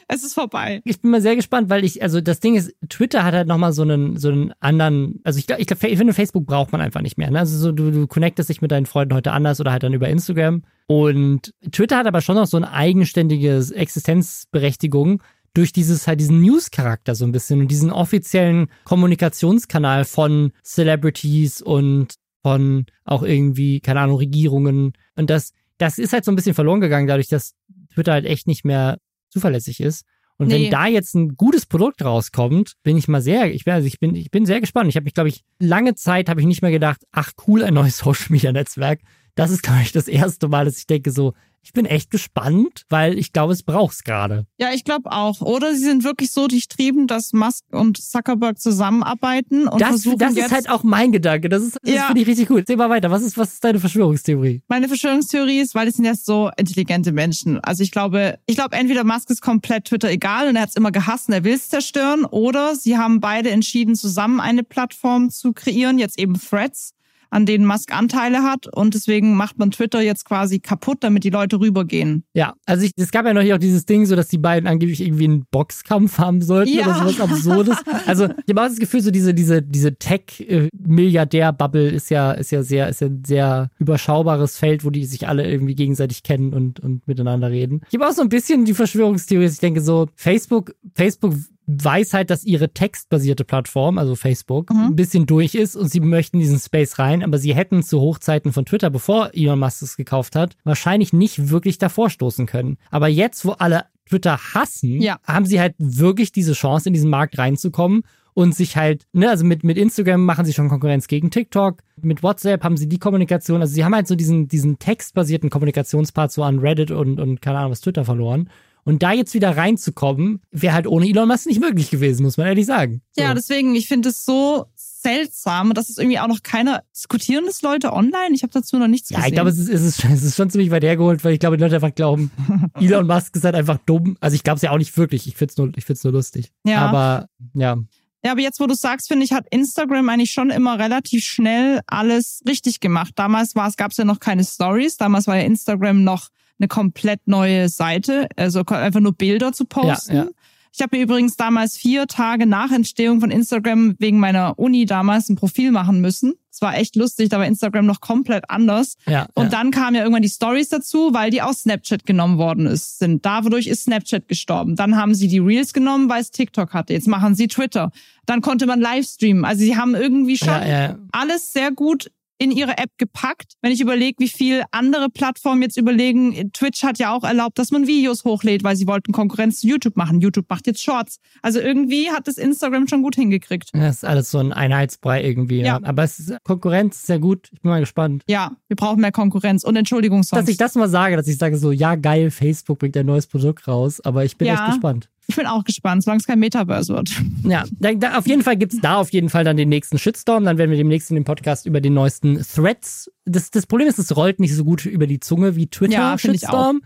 es ist vorbei. Ich bin mal sehr gespannt, weil ich, also das Ding ist, Twitter hat halt nochmal so einen, so einen anderen, also ich, ich, glaub, ich finde, Facebook braucht man einfach nicht mehr. Ne? Also so, du, du connectest dich mit deinen Freunden heute anders oder halt dann über Instagram. Und Twitter hat aber schon noch so eine eigenständige Existenzberechtigung durch dieses halt diesen News-Charakter so ein bisschen und diesen offiziellen Kommunikationskanal von Celebrities und von auch irgendwie, keine Ahnung, Regierungen. Und das, das ist halt so ein bisschen verloren gegangen, dadurch, dass Twitter halt echt nicht mehr zuverlässig ist. Und Nee. wenn da jetzt ein gutes Produkt rauskommt, bin ich mal sehr, ich bin, also ich bin, ich bin sehr gespannt. Ich habe mich, glaube ich, lange Zeit habe ich nicht mehr gedacht, ach cool, ein neues Social Media Netzwerk. Das ist, glaube ich, das erste Mal, dass ich denke so, Ich bin echt gespannt, weil ich glaube, es braucht's gerade. Ja, ich glaube auch. Oder sie sind wirklich so durchtrieben, dass Musk und Zuckerberg zusammenarbeiten und das, versuchen das jetzt ist halt auch mein Gedanke. Das ist, das Ja. finde ich richtig gut. Seh mal weiter. Was ist, was ist deine Verschwörungstheorie? Meine Verschwörungstheorie ist, weil es sind ja so intelligente Menschen. Also ich glaube, ich glaube, entweder Musk ist komplett Twitter egal und er hat es immer gehasst und er will es zerstören, oder sie haben beide entschieden, zusammen eine Plattform zu kreieren, jetzt eben Threads, an denen Musk Anteile hat und deswegen macht man Twitter jetzt quasi kaputt, damit die Leute rübergehen. Ja, also ich, es gab ja noch hier auch dieses Ding, so dass die beiden angeblich irgendwie einen Boxkampf haben sollten Ja. oder sowas Absurdes. Also ich habe auch das Gefühl, so diese, diese, diese Tech-Milliardär-Bubble ist ja, ist ja sehr, ist ja ein sehr überschaubares Feld, wo die sich alle irgendwie gegenseitig kennen und, und miteinander reden. Ich habe auch so ein bisschen die Verschwörungstheorie, dass ich denke so, Facebook, Facebook weiß halt, dass ihre textbasierte Plattform, also Facebook, Mhm. ein bisschen durch ist und sie möchten diesen Space rein, aber sie hätten zu Hochzeiten von Twitter, bevor Elon Musk es gekauft hat, wahrscheinlich nicht wirklich davor stoßen können. Aber jetzt, wo alle Twitter hassen, Ja. haben sie halt wirklich diese Chance, in diesen Markt reinzukommen und sich halt, ne, also mit, mit Instagram machen sie schon Konkurrenz gegen TikTok, mit WhatsApp haben sie die Kommunikation, also sie haben halt so diesen, diesen textbasierten Kommunikationspart so an Reddit und, und keine Ahnung was Twitter verloren. Und da jetzt wieder reinzukommen, wäre halt ohne Elon Musk nicht möglich gewesen, muss man ehrlich sagen. So. Ja, deswegen, ich finde es so seltsam, dass es irgendwie auch noch keine diskutieren das Leute online. Ich habe dazu noch nichts Ja, gesehen. ich glaube, es ist, es, ist, es ist schon ziemlich weit hergeholt, weil ich glaube, die Leute einfach glauben, Elon Musk ist halt einfach dumm. Also ich glaube es ja auch nicht wirklich. Ich find's nur, ich find's nur lustig. Ja. Aber ja, Ja, aber jetzt, wo du sagst, finde ich, hat Instagram eigentlich schon immer relativ schnell alles richtig gemacht. Damals war es, gab es ja noch keine Stories. Damals war ja Instagram noch eine komplett neue Seite, also einfach nur Bilder zu posten. Ja, ja. Ich habe mir übrigens damals vier Tage nach Entstehung von Instagram wegen meiner Uni damals ein Profil machen müssen. Es war echt lustig, da war Instagram noch komplett anders. ja. Und ja. dann kamen ja irgendwann die Stories dazu, weil die aus Snapchat genommen worden ist, sind. Dadurch ist Snapchat gestorben. Dann haben sie die Reels genommen, weil es TikTok hatte. Jetzt machen sie Twitter. Dann konnte man Livestreamen. Also sie haben irgendwie schon ja, alles sehr gut in ihre App gepackt. Wenn ich überlege, wie viel andere Plattformen jetzt überlegen, Twitch hat ja auch erlaubt, dass man Videos hochlädt, weil sie wollten Konkurrenz zu YouTube machen. YouTube macht jetzt Shorts. Also irgendwie hat das Instagram schon gut hingekriegt. Das ist alles so ein Einheitsbrei irgendwie. Ja. Ja. Aber es ist, Konkurrenz ist sehr gut. Ich bin mal gespannt. Ja, wir brauchen mehr Konkurrenz und Entschuldigung, Dass ich das mal sage, dass ich sage so, ja geil, Facebook bringt ein neues Produkt raus, aber ich bin Ja. echt gespannt. Ich bin auch gespannt, solange es kein Metaverse wird. Ja, da, da, auf jeden Fall gibt's da auf jeden Fall dann den nächsten Shitstorm. Dann werden wir demnächst in dem Podcast über den neuesten Threads. Das, das Problem ist, es rollt nicht so gut über die Zunge wie Twitter Ja.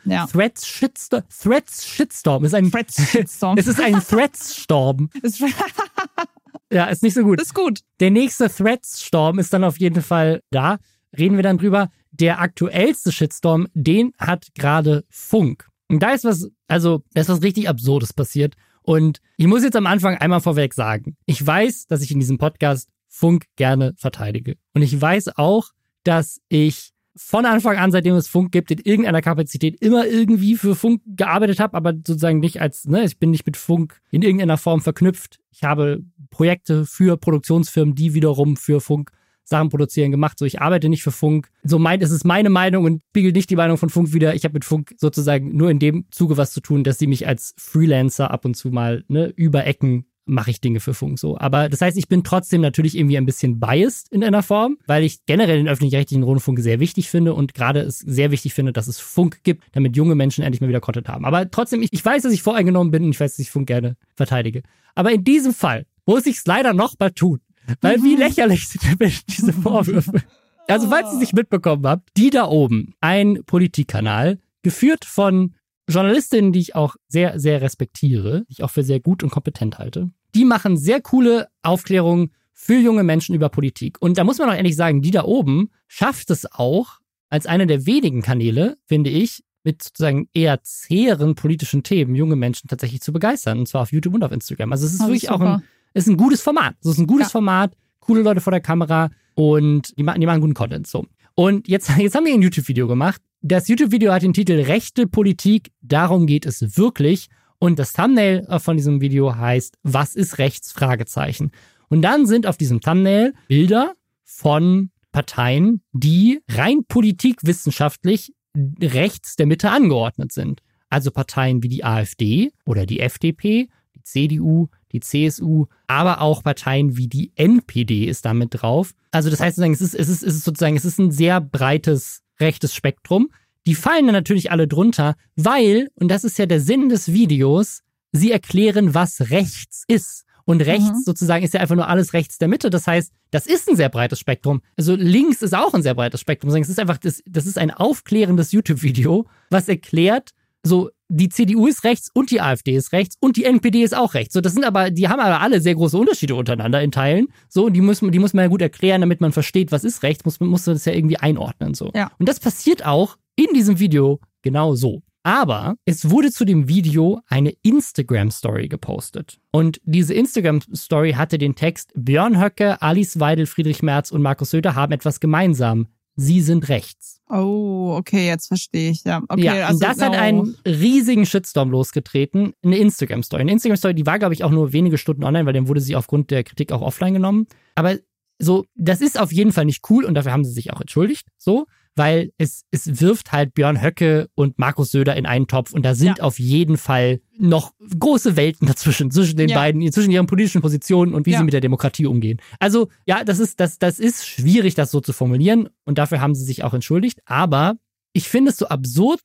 Ja. Threads Shitstorm. Threads Shitstorm ist ein Threads Shitstorm. es ist ein Threads-Storm. Ja, ist nicht so gut. ist gut. Der nächste Threads-Storm ist dann auf jeden Fall da. Reden wir dann drüber. Der aktuellste Shitstorm, den hat gerade Funk. Und da ist was, also, da ist was richtig Absurdes passiert. Und ich muss jetzt am Anfang einmal vorweg sagen, ich weiß, dass ich in diesem Podcast Funk gerne verteidige. Und ich weiß auch, dass ich von Anfang an, seitdem es Funk gibt, in irgendeiner Kapazität immer irgendwie für Funk gearbeitet habe, aber sozusagen nicht als, ne, ich bin nicht mit Funk in irgendeiner Form verknüpft. Ich habe Projekte für Produktionsfirmen, die wiederum für Funk Sachen produzieren gemacht. So, ich arbeite nicht für Funk. So meint, es ist meine Meinung und spiegelt nicht die Meinung von Funk wieder. Ich habe mit Funk sozusagen nur in dem Zuge was zu tun, dass sie mich als Freelancer ab und zu mal, ne, über Ecken mache ich Dinge für Funk so. Aber das heißt, ich bin trotzdem natürlich irgendwie ein bisschen biased in einer Form, weil ich generell den öffentlich-rechtlichen Rundfunk sehr wichtig finde und gerade es sehr wichtig finde, dass es Funk gibt, damit junge Menschen endlich mal wieder Content haben. Aber trotzdem, ich, ich weiß, dass ich voreingenommen bin und ich weiß, dass ich Funk gerne verteidige. Aber in diesem Fall muss ich es leider noch mal tun. Weil wie lächerlich sind denn diese Vorwürfe? Also, falls ihr es nicht mitbekommen habt, die da oben, ein Politikkanal, geführt von Journalistinnen, die ich auch sehr, sehr respektiere, die ich auch für sehr gut und kompetent halte. Die machen sehr coole Aufklärungen für junge Menschen über Politik. Und da muss man auch ehrlich sagen, die da oben schafft es auch, als einer der wenigen Kanäle, finde ich, mit sozusagen eher zäheren politischen Themen junge Menschen tatsächlich zu begeistern. Und zwar auf YouTube und auf Instagram. Also es ist Oh, wirklich auch super. ein, ist ein gutes Format. Es ist ein gutes Ja. Format, coole Leute vor der Kamera und die machen, die machen guten Content. So. Und jetzt, jetzt haben wir ein YouTube-Video gemacht. Das YouTube-Video hat den Titel Rechte Politik, darum geht es wirklich. Und das Thumbnail äh, von diesem Video heißt, was ist rechts? Fragezeichen. Und dann sind auf diesem Thumbnail Bilder von Parteien, die rein politikwissenschaftlich rechts der Mitte angeordnet sind. Also Parteien wie die AfD oder die FDP, CDU, die CSU, aber auch Parteien wie die NPD ist damit drauf. Also das heißt sozusagen, es ist, es ist, es ist sozusagen, es ist ein sehr breites rechtes Spektrum. die fallen dann natürlich alle drunter, weil, und das ist ja der Sinn des Videos, sie erklären, was rechts ist. Und rechts mhm. sozusagen ist ja einfach nur alles rechts der Mitte. Das heißt, das ist ein sehr breites Spektrum. Also links ist auch ein sehr breites Spektrum. Es ist einfach, das, das ist ein aufklärendes YouTube-Video, was erklärt, so, die CDU ist rechts und die AfD ist rechts und die NPD ist auch rechts. So, das sind aber, die haben aber alle sehr große Unterschiede untereinander in Teilen. So, und die muss, die muss man ja gut erklären, damit man versteht, was ist rechts, muss, muss man das ja irgendwie einordnen. So. Ja. Und das passiert auch in diesem Video genau so. Aber es wurde zu dem Video eine Instagram-Story gepostet. Und diese Instagram-Story hatte den Text: Björn Höcke, Alice Weidel, Friedrich Merz und Markus Söder haben etwas gemeinsam. Sie sind rechts. Oh, okay, jetzt verstehe ich. Ja, okay, ja also, das hat oh. einen riesigen Shitstorm losgetreten. Eine Instagram-Story. Eine Instagram-Story, die war, glaube ich, auch nur wenige Stunden online, weil dann wurde sie aufgrund der Kritik auch offline genommen. Aber so, das ist auf jeden Fall nicht cool und dafür haben sie sich auch entschuldigt. So weil es, es wirft halt Björn Höcke und Markus Söder in einen Topf und da sind ja. auf jeden Fall noch große Welten dazwischen, zwischen den ja. beiden, zwischen ihren politischen Positionen und wie ja. sie mit der Demokratie umgehen. Also, ja, das ist, das, das ist schwierig, das so zu formulieren und dafür haben sie sich auch entschuldigt, aber ich finde es so absurd,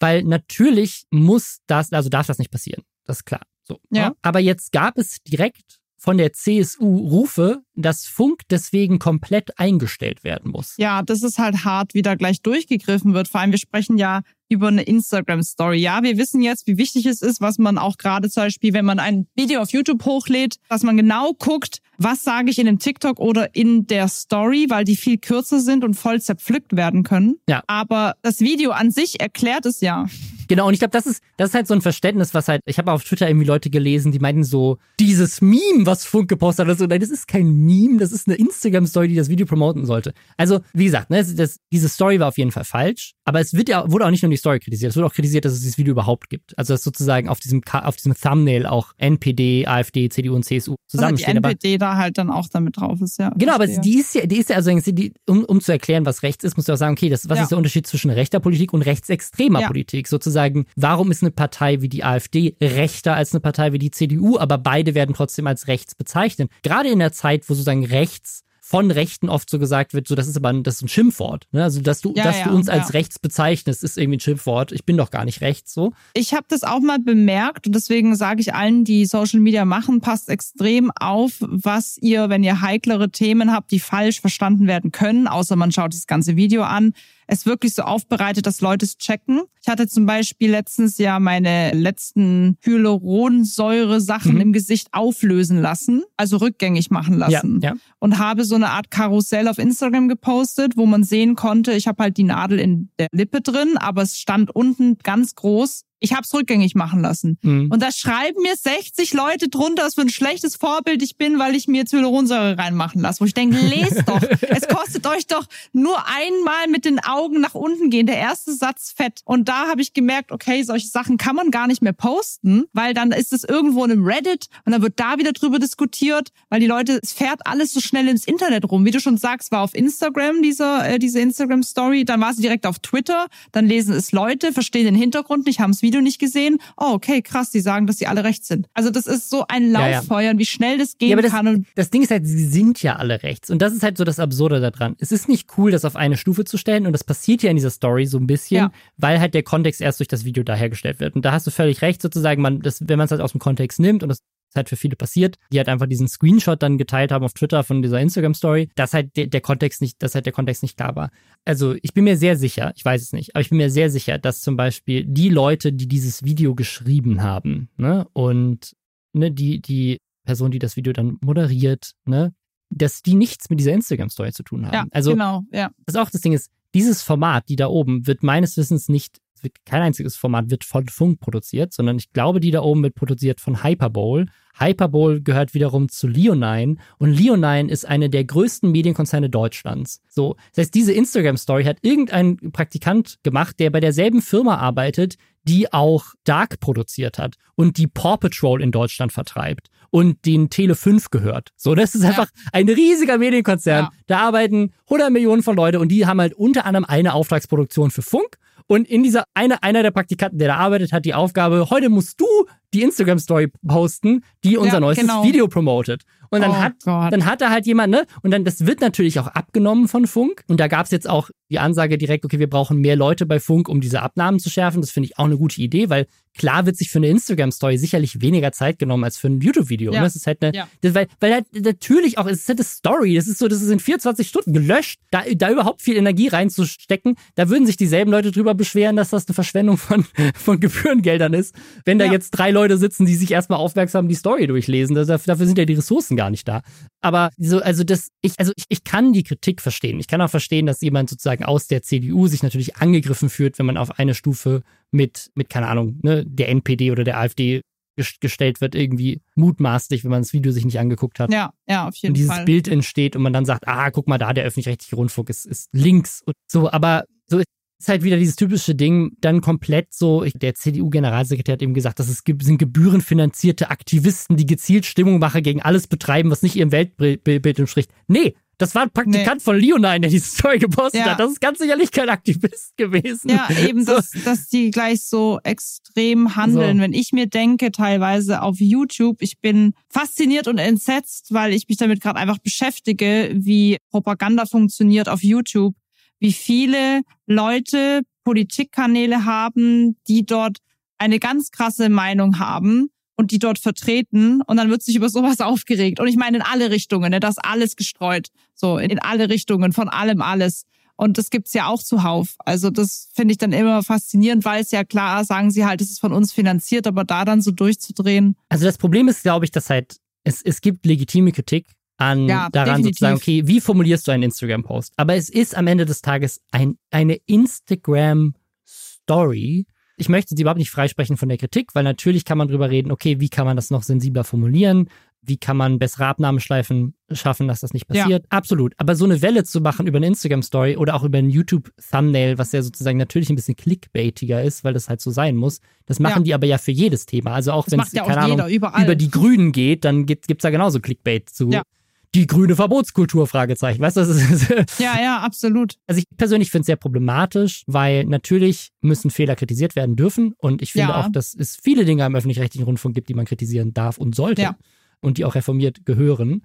weil natürlich muss das, also darf das nicht passieren. Das ist klar. So. Ja. Aber jetzt gab es direkt von der CSU rufe, dass Funk deswegen komplett eingestellt werden muss. Ja, das ist halt hart, wie da gleich durchgegriffen wird. Vor allem, wir sprechen ja über eine Instagram-Story. Ja, wir wissen jetzt, wie wichtig es ist, was man auch gerade zum Beispiel, wenn man ein Video auf YouTube hochlädt, dass man genau guckt, was sage ich in dem TikTok oder in der Story, weil die viel kürzer sind und voll zerpflückt werden können. Ja. Aber das Video an sich erklärt es ja. Genau, und ich glaube, das ist, das ist halt so ein Verständnis, was halt, ich habe auf Twitter irgendwie Leute gelesen, die meinten so, dieses Meme, was Funk gepostet hat, also, nein, das ist kein Meme, das ist eine Instagram-Story, die das Video promoten sollte. Also, wie gesagt, ne, das, diese Story war auf jeden Fall falsch, aber es wird ja, wurde auch nicht nur die Story kritisiert, es wurde auch kritisiert, dass es dieses Video überhaupt gibt. Also, dass sozusagen auf diesem, auf diesem Thumbnail auch NPD, AfD, CDU und CSU zusammenstehen. Also die NPD aber, da halt dann auch damit drauf ist, ja. Genau, verstehe. aber die ist ja, die ist ja, also, die, um, um zu erklären, was rechts ist, musst du auch sagen, okay, das, was ja. ist der Unterschied zwischen rechter Politik und rechtsextremer ja. Politik? Sozusagen, warum ist eine Partei wie die AfD rechter als eine Partei wie die CDU, aber beide werden trotzdem als rechts bezeichnet? Gerade in der Zeit, wo sozusagen rechts von Rechten oft so gesagt wird, so das ist aber ein, das ist ein Schimpfwort. Ne? Also dass du, ja, dass ja, du uns als rechts bezeichnest, ist irgendwie ein Schimpfwort. Ich bin doch gar nicht rechts so. Ich habe das auch mal bemerkt und deswegen sage ich allen, die Social Media machen, passt extrem auf, was ihr, wenn ihr heiklere Themen habt, die falsch verstanden werden können, außer man schaut das ganze Video an es wirklich so aufbereitet, dass Leute es checken. Ich hatte zum Beispiel letztens ja meine letzten Hyaluronsäure-Sachen mhm. im Gesicht auflösen lassen, also rückgängig machen lassen. Ja, ja. Und habe so eine Art Karussell auf Instagram gepostet, wo man sehen konnte, ich habe halt die Nadel in der Lippe drin, aber es stand unten ganz groß ich habe es rückgängig machen lassen. Mhm. Und da schreiben mir 60 Leute drunter, was für ein schlechtes Vorbild ich bin, weil ich mir jetzt Hyaluronsäure reinmachen lasse. Wo ich denke, lest doch. es kostet euch doch nur einmal mit den Augen nach unten gehen. Der erste Satz fett. Und da habe ich gemerkt, okay, solche Sachen kann man gar nicht mehr posten, weil dann ist es irgendwo in einem Reddit und dann wird da wieder drüber diskutiert, weil die Leute, es fährt alles so schnell ins Internet rum. Wie du schon sagst, war auf Instagram diese, äh, diese Instagram-Story, dann war sie direkt auf Twitter, dann lesen es Leute, verstehen den Hintergrund nicht, haben es Video nicht gesehen. Oh, okay, krass, die sagen, dass sie alle rechts sind. Also das ist so ein Lauffeuer, ja, ja. wie schnell das gehen ja, aber das, kann. das Ding ist halt, sie sind ja alle rechts. Und das ist halt so das Absurde daran. Es ist nicht cool, das auf eine Stufe zu stellen. Und das passiert ja in dieser Story so ein bisschen, weil halt der Kontext erst durch das Video dahergestellt wird. Und da hast du völlig recht, sozusagen, man, das, wenn man es halt aus dem Kontext nimmt und das ist halt für viele passiert, die halt einfach diesen Screenshot dann geteilt haben auf Twitter von dieser Instagram-Story, dass halt der, der, Kontext nicht, dass halt der Kontext nicht klar war. Also ich bin mir sehr sicher, ich weiß es nicht, aber ich bin mir sehr sicher, dass zum Beispiel die Leute, die dieses Video geschrieben haben, ne, und ne, die, die Person, die das Video dann moderiert, ne, dass die nichts mit dieser Instagram-Story zu tun haben. Ja, also, genau, ja. Das auch das Ding ist, dieses Format, die da oben, wird meines Wissens nicht kein einziges Format wird von Funk produziert, sondern ich glaube, die da oben wird produziert von Hyperbowl. Hyperbowl gehört wiederum zu Leonine und Leonine ist eine der größten Medienkonzerne Deutschlands. So, das heißt, diese Instagram-Story hat irgendein Praktikant gemacht, der bei derselben Firma arbeitet, die auch Dark produziert hat und die Paw Patrol in Deutschland vertreibt und den Tele 5 gehört. So, das ist einfach ja. ein riesiger Medienkonzern. Ja. Da arbeiten 100 Millionen von Leute und die haben halt unter anderem eine Auftragsproduktion für Funk und in dieser, eine, einer der Praktikanten, der da arbeitet, hat die Aufgabe, heute musst du die Instagram-Story posten, die unser Ja, neuestes genau. Video promotet. Und dann Oh hat Gott. dann hat er halt jemand, ne? Und dann, das wird natürlich auch abgenommen von Funk. Und da gab's jetzt auch die Ansage direkt, okay, wir brauchen mehr Leute bei Funk, um diese Abnahmen zu schärfen. Das finde ich auch eine gute Idee, weil klar wird sich für eine Instagram-Story sicherlich weniger Zeit genommen als für ein YouTube-Video. Ja. Ne? Das ist halt eine, Ja. das, weil, weil halt natürlich auch, es ist halt eine Story. Das ist so, das ist in 24 Stunden gelöscht. Da, da überhaupt viel Energie reinzustecken, da würden sich dieselben Leute drüber beschweren, dass das eine Verschwendung von, von Gebührengeldern ist. Wenn da Ja. jetzt drei Leute sitzen, die sich erstmal aufmerksam die Story durchlesen, dafür sind ja die Ressourcen gar nicht da. Aber so, also das, ich, also ich, ich kann die Kritik verstehen. Ich kann auch verstehen, dass jemand sozusagen aus der CDU sich natürlich angegriffen fühlt, wenn man auf eine Stufe mit, mit, keine Ahnung, ne, der NPD oder der AfD ges- gestellt wird, irgendwie mutmaßlich, wenn man das Video sich nicht angeguckt hat. Ja, ja, auf jeden und dieses Fall. Bild entsteht und man dann sagt, ah, guck mal da, der öffentlich-rechtliche Rundfunk ist, ist links und so, aber so ist halt wieder dieses typische Ding, dann komplett so, der CDU-Generalsekretär hat eben gesagt, dass es gibt, sind gebührenfinanzierte Aktivisten, die gezielt Stimmungmache gegen alles betreiben, was nicht ihrem Weltbild entspricht. Nee, das war ein Praktikant von Leonine, der diese Story gepostet Ja. hat. Das ist ganz sicherlich kein Aktivist gewesen. Ja, eben, So. dass, dass die gleich so extrem handeln. So. Wenn ich mir denke, teilweise auf YouTube, ich bin fasziniert und entsetzt, weil ich mich damit gerade einfach beschäftige, wie Propaganda funktioniert auf YouTube, wie viele Leute Politikkanäle haben, die dort eine ganz krasse Meinung haben und die dort vertreten und dann wird sich über sowas aufgeregt. Und ich meine in alle Richtungen, ne, das alles gestreut. So, in, alle Richtungen, von allem alles. Und das gibt's ja auch zuhauf. Also das finde ich dann immer faszinierend, weil es ja klar, sagen sie halt, es ist von uns finanziert, aber da dann so durchzudrehen. Also das Problem ist, glaube ich, dass halt es, es gibt legitime Kritik an Ja, daran definitiv. sozusagen, okay, wie formulierst du einen Instagram-Post? Aber es ist am Ende des Tages ein, eine Instagram-Story. Ich möchte sie überhaupt nicht freisprechen von der Kritik, weil natürlich kann man drüber reden, okay, wie kann man das noch sensibler formulieren? Wie kann man bessere Abnahmeschleifen schaffen, dass das nicht Ja. passiert? Absolut. Aber so eine Welle zu machen über eine Instagram-Story oder auch über ein YouTube-Thumbnail, was ja sozusagen natürlich ein bisschen clickbaitiger ist, weil das halt so sein muss, das machen Ja. die aber ja für jedes Thema. Also auch wenn es, ja keine jeder, Ahnung, überall. über die Grünen geht, dann gibt es da genauso Clickbait zu. Ja. Die grüne Verbotskultur, Fragezeichen. Weißt du, das ist, Ja, ja, absolut. also ich persönlich finde es sehr problematisch, weil natürlich müssen Fehler kritisiert werden dürfen und ich finde Ja. auch, dass es viele Dinge im öffentlich-rechtlichen Rundfunk gibt, die man kritisieren darf und sollte Ja. und die auch reformiert gehören.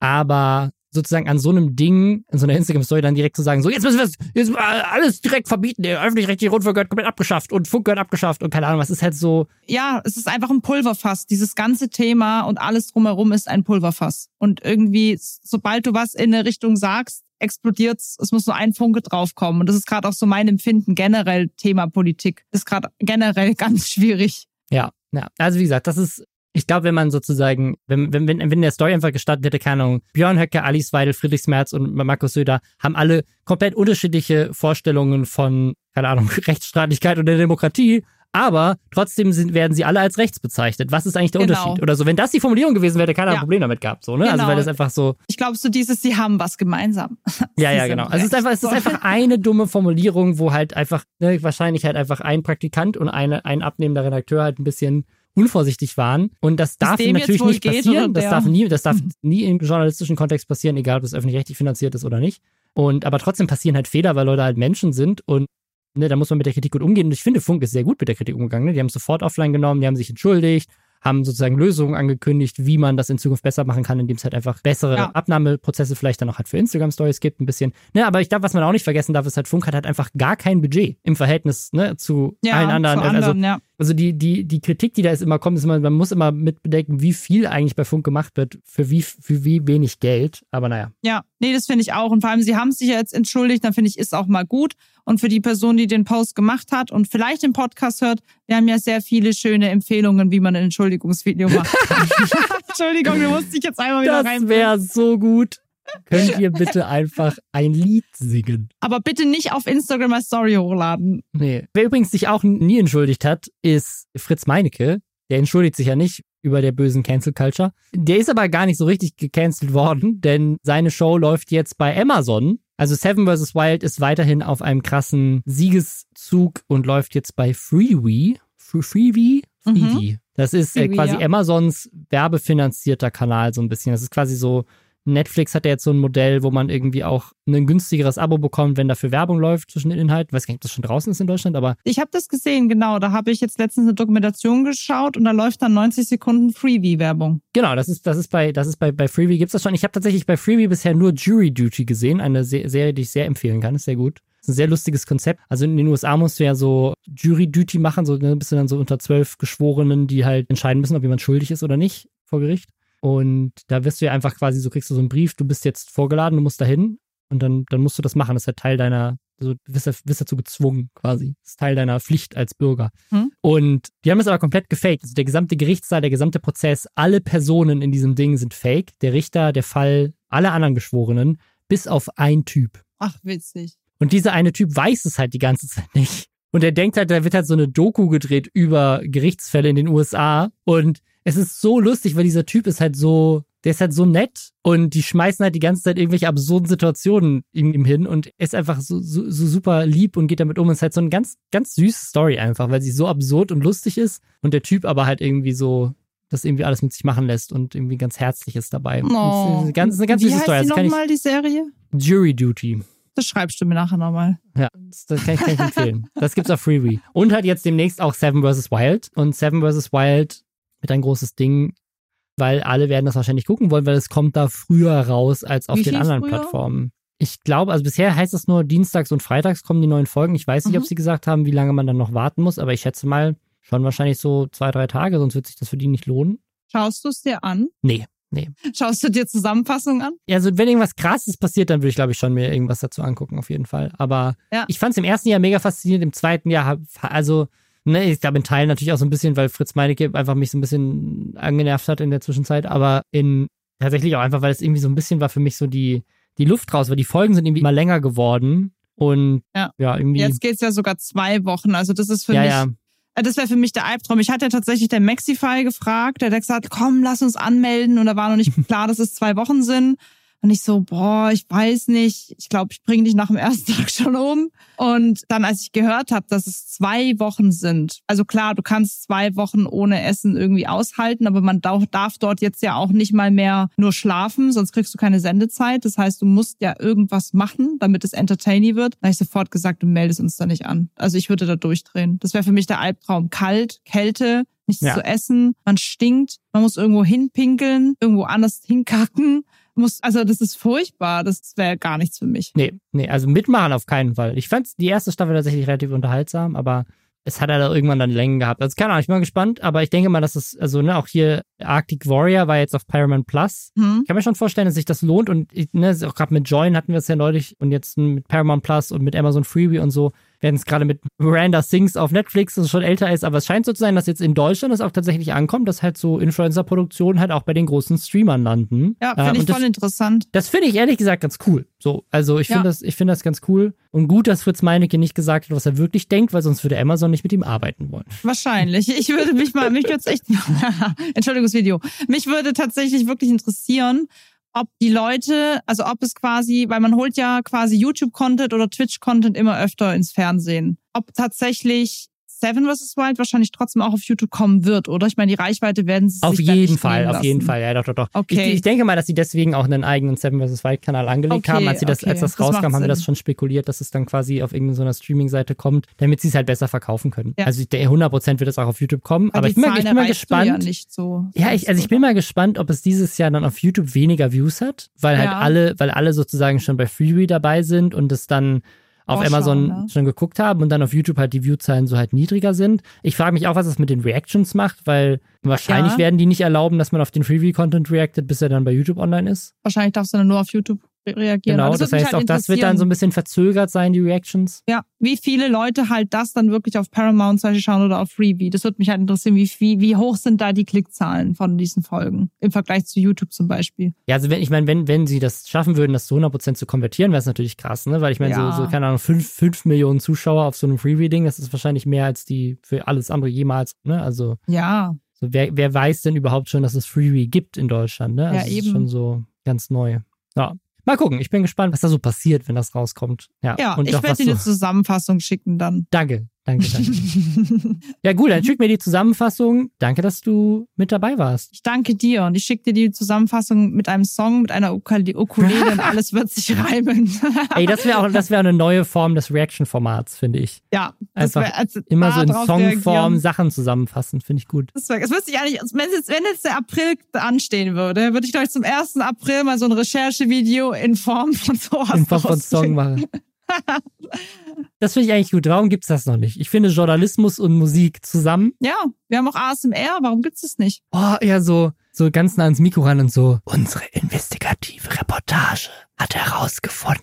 Aber sozusagen an so einem Ding, in so einer Instagram-Story dann direkt zu sagen, so jetzt müssen wir jetzt äh, alles direkt verbieten, der öffentlich-rechtliche Rundfunk gehört komplett abgeschafft und Funk gehört abgeschafft und keine Ahnung, was ist halt so, Ja, es ist einfach ein Pulverfass. Dieses ganze Thema und alles drumherum ist ein Pulverfass. Und irgendwie, sobald du was in eine Richtung sagst, explodiert's. Es muss nur ein Funke draufkommen. Und das ist gerade auch so mein Empfinden generell Thema Politik. Ist gerade generell ganz schwierig. Ja, ja. Also wie gesagt, das ist, ich glaube, wenn man sozusagen, wenn, wenn, wenn, wenn der Story einfach gestartet hätte, keine Ahnung, Björn Höcke, Alice Weidel, Friedrich Merz und Markus Söder haben alle komplett unterschiedliche Vorstellungen von, keine Ahnung, Rechtsstaatlichkeit und der Demokratie. Aber trotzdem sind, werden sie alle als rechts bezeichnet. Was ist eigentlich der Genau. Unterschied? Oder so, wenn das die Formulierung gewesen wäre, hätte keiner ein Ja. Problem damit gehabt. So, ne? Also Genau. weil das einfach so, Ich glaube, so dieses, sie haben was gemeinsam. ja, ja, genau. Also es ist einfach, es ist einfach eine dumme Formulierung, wo halt einfach, ne, wahrscheinlich halt einfach ein Praktikant und eine, ein abnehmender Redakteur halt ein bisschen unvorsichtig waren. Und das darf natürlich nicht passieren. Das darf nie, das darf nie im journalistischen Kontext passieren, egal ob das öffentlich-rechtlich finanziert ist oder nicht. Und aber trotzdem passieren halt Fehler, weil Leute halt Menschen sind und ne, da muss man mit der Kritik gut umgehen. Und ich finde, Funk ist sehr gut mit der Kritik umgegangen. Ne? Die haben es sofort offline genommen, die haben sich entschuldigt, haben sozusagen Lösungen angekündigt, wie man das in Zukunft besser machen kann, indem es halt einfach bessere Ja. Abnahmeprozesse vielleicht dann auch halt für Instagram-Stories gibt, ein bisschen. Ne, aber ich glaube, was man auch nicht vergessen darf, ist halt, Funk hat halt einfach gar kein Budget im Verhältnis ne, zu ja, allen anderen. zu Also anderen ja. also die, die, die Kritik, die da ist immer kommt, ist immer, man muss immer mitbedenken, wie viel eigentlich bei Funk gemacht wird, für wie, für wie wenig Geld. Aber naja. Ja, nee, das finde ich auch. Und vor allem, sie haben sich ja jetzt entschuldigt, dann finde ich, ist auch mal gut. Und für die Person, die den Post gemacht hat und vielleicht den Podcast hört, wir haben ja sehr viele schöne Empfehlungen, wie man ein Entschuldigungsvideo macht. Entschuldigung, du musst dich jetzt einmal wieder Das rein. wäre so gut. Könnt ihr bitte einfach ein Lied singen? Aber bitte nicht auf Instagram als Story hochladen. Nee. Wer übrigens sich auch nie entschuldigt hat, ist Fritz Meinecke. Der entschuldigt sich ja nicht über der bösen Cancel Culture. Der ist aber gar nicht so richtig gecancelt worden, denn seine Show läuft jetzt bei Amazon. Also Seven vs. Wild ist weiterhin auf einem krassen Siegeszug und läuft jetzt bei Freewee. Fre- Freevee? Freevee. Das ist äh, quasi ja. Amazons werbefinanzierter Kanal so ein bisschen. Das ist quasi so Netflix hat ja jetzt so ein Modell, wo man irgendwie auch ein günstigeres Abo bekommt, wenn dafür Werbung läuft zwischen den Inhalten. Ich weiß gar nicht, ob das schon draußen ist in Deutschland, aber. Ich habe das gesehen, genau. Da habe ich jetzt letztens eine Dokumentation geschaut und da läuft dann 90 Sekunden Freebie-Werbung. Genau, das ist, das ist bei, das ist bei, bei Freebie gibt's das schon. Ich habe tatsächlich bei Freebie bisher nur Jury Duty gesehen, eine Serie, die ich sehr empfehlen kann. Ist sehr gut. Ist ein sehr lustiges Konzept. Also in den USA musst du ja so Jury Duty machen, so ne, bist du dann so unter zwölf Geschworenen, die halt entscheiden müssen, ob jemand schuldig ist oder nicht vor Gericht. Und da wirst du ja einfach quasi, so kriegst du so einen Brief, du bist jetzt vorgeladen, du musst dahin und dann, dann musst du das machen. Das ist ja Teil deiner, also du wirst, wirst dazu gezwungen quasi. Das ist Teil deiner Pflicht als Bürger. Hm. Und die haben es aber komplett gefaked. Also der gesamte Gerichtssaal, der gesamte Prozess, alle Personen in diesem Ding sind fake. Der Richter, der Fall, alle anderen Geschworenen, bis auf ein Typ. Ach, witzig. Und dieser eine Typ weiß es halt die ganze Zeit nicht. Und er denkt halt, da wird halt so eine Doku gedreht über Gerichtsfälle in den USA. Und es ist so lustig, weil dieser Typ ist halt so, der ist halt so nett und die schmeißen halt die ganze Zeit irgendwelche absurden Situationen ihm, hin und er ist einfach so, so, so super lieb und geht damit um. Es ist halt so eine ganz, ganz süße Story einfach, weil sie so absurd und lustig ist und der Typ aber halt irgendwie so das irgendwie alles mit sich machen lässt und irgendwie ganz herzlich ist dabei. Oh. Das ist eine ganz, eine ganz Wie süße Story. Wie heißt die nochmal, die Serie? Jury Duty. Das schreibst du mir nachher nochmal. Ja, das, das kann, ich, kann ich empfehlen. Das gibt's auf Freebie. Und halt jetzt demnächst auch Seven vs. Wild. Und Seven vs. Wild wird ein großes Ding, weil alle werden das wahrscheinlich gucken wollen, weil es kommt da früher raus als auf Wie den anderen früher? Plattformen. Ich glaube, also bisher heißt es nur, dienstags und freitags kommen die neuen Folgen. Ich weiß nicht, mhm. ob sie gesagt haben, wie lange man dann noch warten muss, aber ich schätze mal schon wahrscheinlich so zwei, drei Tage, sonst wird sich das für die nicht lohnen. Schaust du es dir an? Nee. Nee. Schaust du dir Zusammenfassungen an? Ja, also wenn irgendwas krasses passiert, dann würde ich, glaube ich, schon mir irgendwas dazu angucken, auf jeden Fall. Aber ja. ich fand es im ersten Jahr mega faszinierend, im zweiten Jahr, also, ne, ich glaube in Teilen natürlich auch so ein bisschen, weil Fritz Meinecke einfach mich so ein bisschen angenervt hat in der Zwischenzeit, aber in tatsächlich auch einfach, weil es irgendwie so ein bisschen war für mich so die, die Luft raus, weil die Folgen sind irgendwie immer länger geworden. Und ja, ja irgendwie. Jetzt geht's ja sogar zwei Wochen. Also das ist für ja, mich. Ja äh, das wäre für mich der Albtraum. Ich hatte ja tatsächlich den Maxify gefragt, der hat gesagt, komm, lass uns anmelden. Und da war noch nicht klar, dass es zwei Wochen sind. Und ich so, boah, ich weiß nicht, ich glaube, ich bringe dich nach dem ersten Tag schon um. Und dann, als ich gehört habe, dass es zwei Wochen sind, also klar, du kannst zwei Wochen ohne Essen irgendwie aushalten, aber man darf dort jetzt ja auch nicht mal mehr nur schlafen, sonst kriegst du keine Sendezeit. Das heißt, du musst ja irgendwas machen, damit es entertaining wird. Da habe ich sofort gesagt, du meldest uns da nicht an. Also ich würde da durchdrehen. Das wäre für mich der Albtraum. Kalt, Kälte, nichts ja. zu essen, man stinkt, man muss irgendwo hinpinkeln, irgendwo anders hinkacken muss, also das ist furchtbar. Das wäre gar nichts für mich. Nee, nee, also mitmachen auf keinen Fall. Ich fand die erste Staffel tatsächlich relativ unterhaltsam, aber es hat halt irgendwann dann Längen gehabt. Also keine Ahnung, ich bin mal gespannt, aber ich denke mal, dass es, also ne, auch hier Arctic Warrior war jetzt auf Paramount Plus. Hm. Ich kann mir schon vorstellen, dass sich das lohnt und ne, auch gerade mit Join hatten wir es ja neulich und jetzt mit Paramount Plus und mit Amazon Freebie und so werden es gerade mit Miranda Sings auf Netflix, das schon älter ist, aber es scheint so zu sein, dass jetzt in Deutschland es auch tatsächlich ankommt, dass halt so Influencer-Produktionen halt auch bei den großen Streamern landen. Ja, finde äh, ich voll das, interessant. Das finde ich ehrlich gesagt ganz cool. So, also ich finde ja. das, ich finde das ganz cool und gut, dass Fritz Meinecke nicht gesagt hat, was er wirklich denkt, weil sonst würde Amazon nicht mit ihm arbeiten wollen. Wahrscheinlich. Ich würde mich mal, mich würde echt, Entschuldigungsvideo, mich würde tatsächlich wirklich interessieren, ob die Leute, also ob es quasi, weil man holt ja quasi YouTube-Content oder Twitch-Content immer öfter ins Fernsehen. Ob tatsächlich Seven vs. Wild wahrscheinlich trotzdem auch auf YouTube kommen wird, oder? Ich meine, die Reichweite werden sie Auf jeden Fall, auf jeden Fall, ja, doch, doch, doch. Okay. Ich, ich, denke mal, dass sie deswegen auch einen eigenen Seven vs. Wild Kanal angelegt okay, haben. Als sie das, okay. als das, das rauskam, haben wir das schon spekuliert, dass es dann quasi auf irgendeiner Streaming-Seite kommt, damit sie es halt besser verkaufen können. Ja. Also der 100% wird es auch auf YouTube kommen. Aber, aber ich bin, mal, ich bin mal gespannt. Ja, nicht so ja ich, also ich bin mal gespannt, ob es dieses Jahr dann auf YouTube weniger Views hat, weil halt ja. alle, weil alle sozusagen schon bei Freebie dabei sind und es dann auf Vorschau, Amazon ne? schon geguckt haben und dann auf YouTube halt die Viewzahlen so halt niedriger sind. Ich frage mich auch, was das mit den Reactions macht, weil wahrscheinlich ja. werden die nicht erlauben, dass man auf den Freebie-Content reactet, bis er dann bei YouTube online ist. Wahrscheinlich darfst du dann nur auf YouTube reagieren. Genau, das, das heißt, halt auch das wird dann so ein bisschen verzögert sein, die Reactions. Ja, wie viele Leute halt das dann wirklich auf Paramount zum Beispiel schauen oder auf Freebie. Das würde mich halt interessieren, wie, wie, wie hoch sind da die Klickzahlen von diesen Folgen im Vergleich zu YouTube zum Beispiel. Ja, also wenn, ich meine, wenn, wenn sie das schaffen würden, das zu 100% zu konvertieren, wäre es natürlich krass, ne? Weil ich meine, ja. so, so, keine Ahnung, 5 fünf Millionen Zuschauer auf so einem Freebie-Ding, das ist wahrscheinlich mehr als die für alles andere jemals, ne? Also. Ja. So, wer, wer weiß denn überhaupt schon, dass es Freebie gibt in Deutschland, ne? Also ja, eben. Das ist schon so ganz neu. Ja, Mal gucken, ich bin gespannt, was da so passiert, wenn das rauskommt. Ja, ja und ich werde dir eine Zusammenfassung schicken dann. Danke, Danke, danke. ja, gut, dann schick mir die Zusammenfassung. Danke, dass du mit dabei warst. Ich danke dir und ich schicke dir die Zusammenfassung mit einem Song, mit einer Ukulele und alles wird sich reimen. Ey, das wäre auch, das wäre eine neue Form des Reaction-Formats, finde ich. Ja, Einfach wär, also immer so in Songform reagieren. Sachen zusammenfassen, finde ich gut. Das, wär, das wüsste ich eigentlich, wenn jetzt, wenn jetzt der April anstehen würde, würde ich glaube ich zum 1. April mal so ein Recherchevideo in Form von sowas In Form von. Song machen. Das finde ich eigentlich gut. Warum gibt's das noch nicht? Ich finde Journalismus und Musik zusammen. Ja, wir haben auch ASMR, warum gibt's das nicht? Oh, eher so, so ganz nah ans Mikro ran und so. Unsere investigative Reportage hat herausgefunden.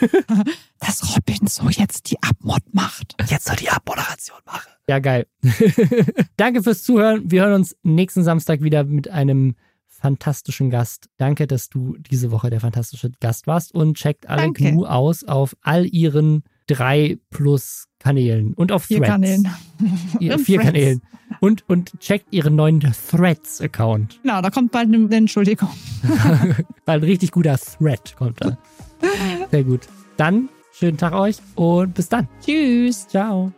Dass Robin so jetzt die Abmod macht. Jetzt soll die Abmoderation machen. Ja, geil. Danke fürs Zuhören. Wir hören uns nächsten Samstag wieder mit einem fantastischen Gast. Danke, dass du diese Woche der fantastische Gast warst und checkt alle Danke. GNU aus auf all ihren drei plus Kanälen und auf Vier Threads. Kanälen. Und vier Threads. Kanälen. Und, und checkt ihren neuen Threads-Account. Genau, da kommt bald eine Entschuldigung. Weil ein richtig guter Thread kommt da. Sehr gut. Dann schönen Tag euch und bis dann. Tschüss. Ciao.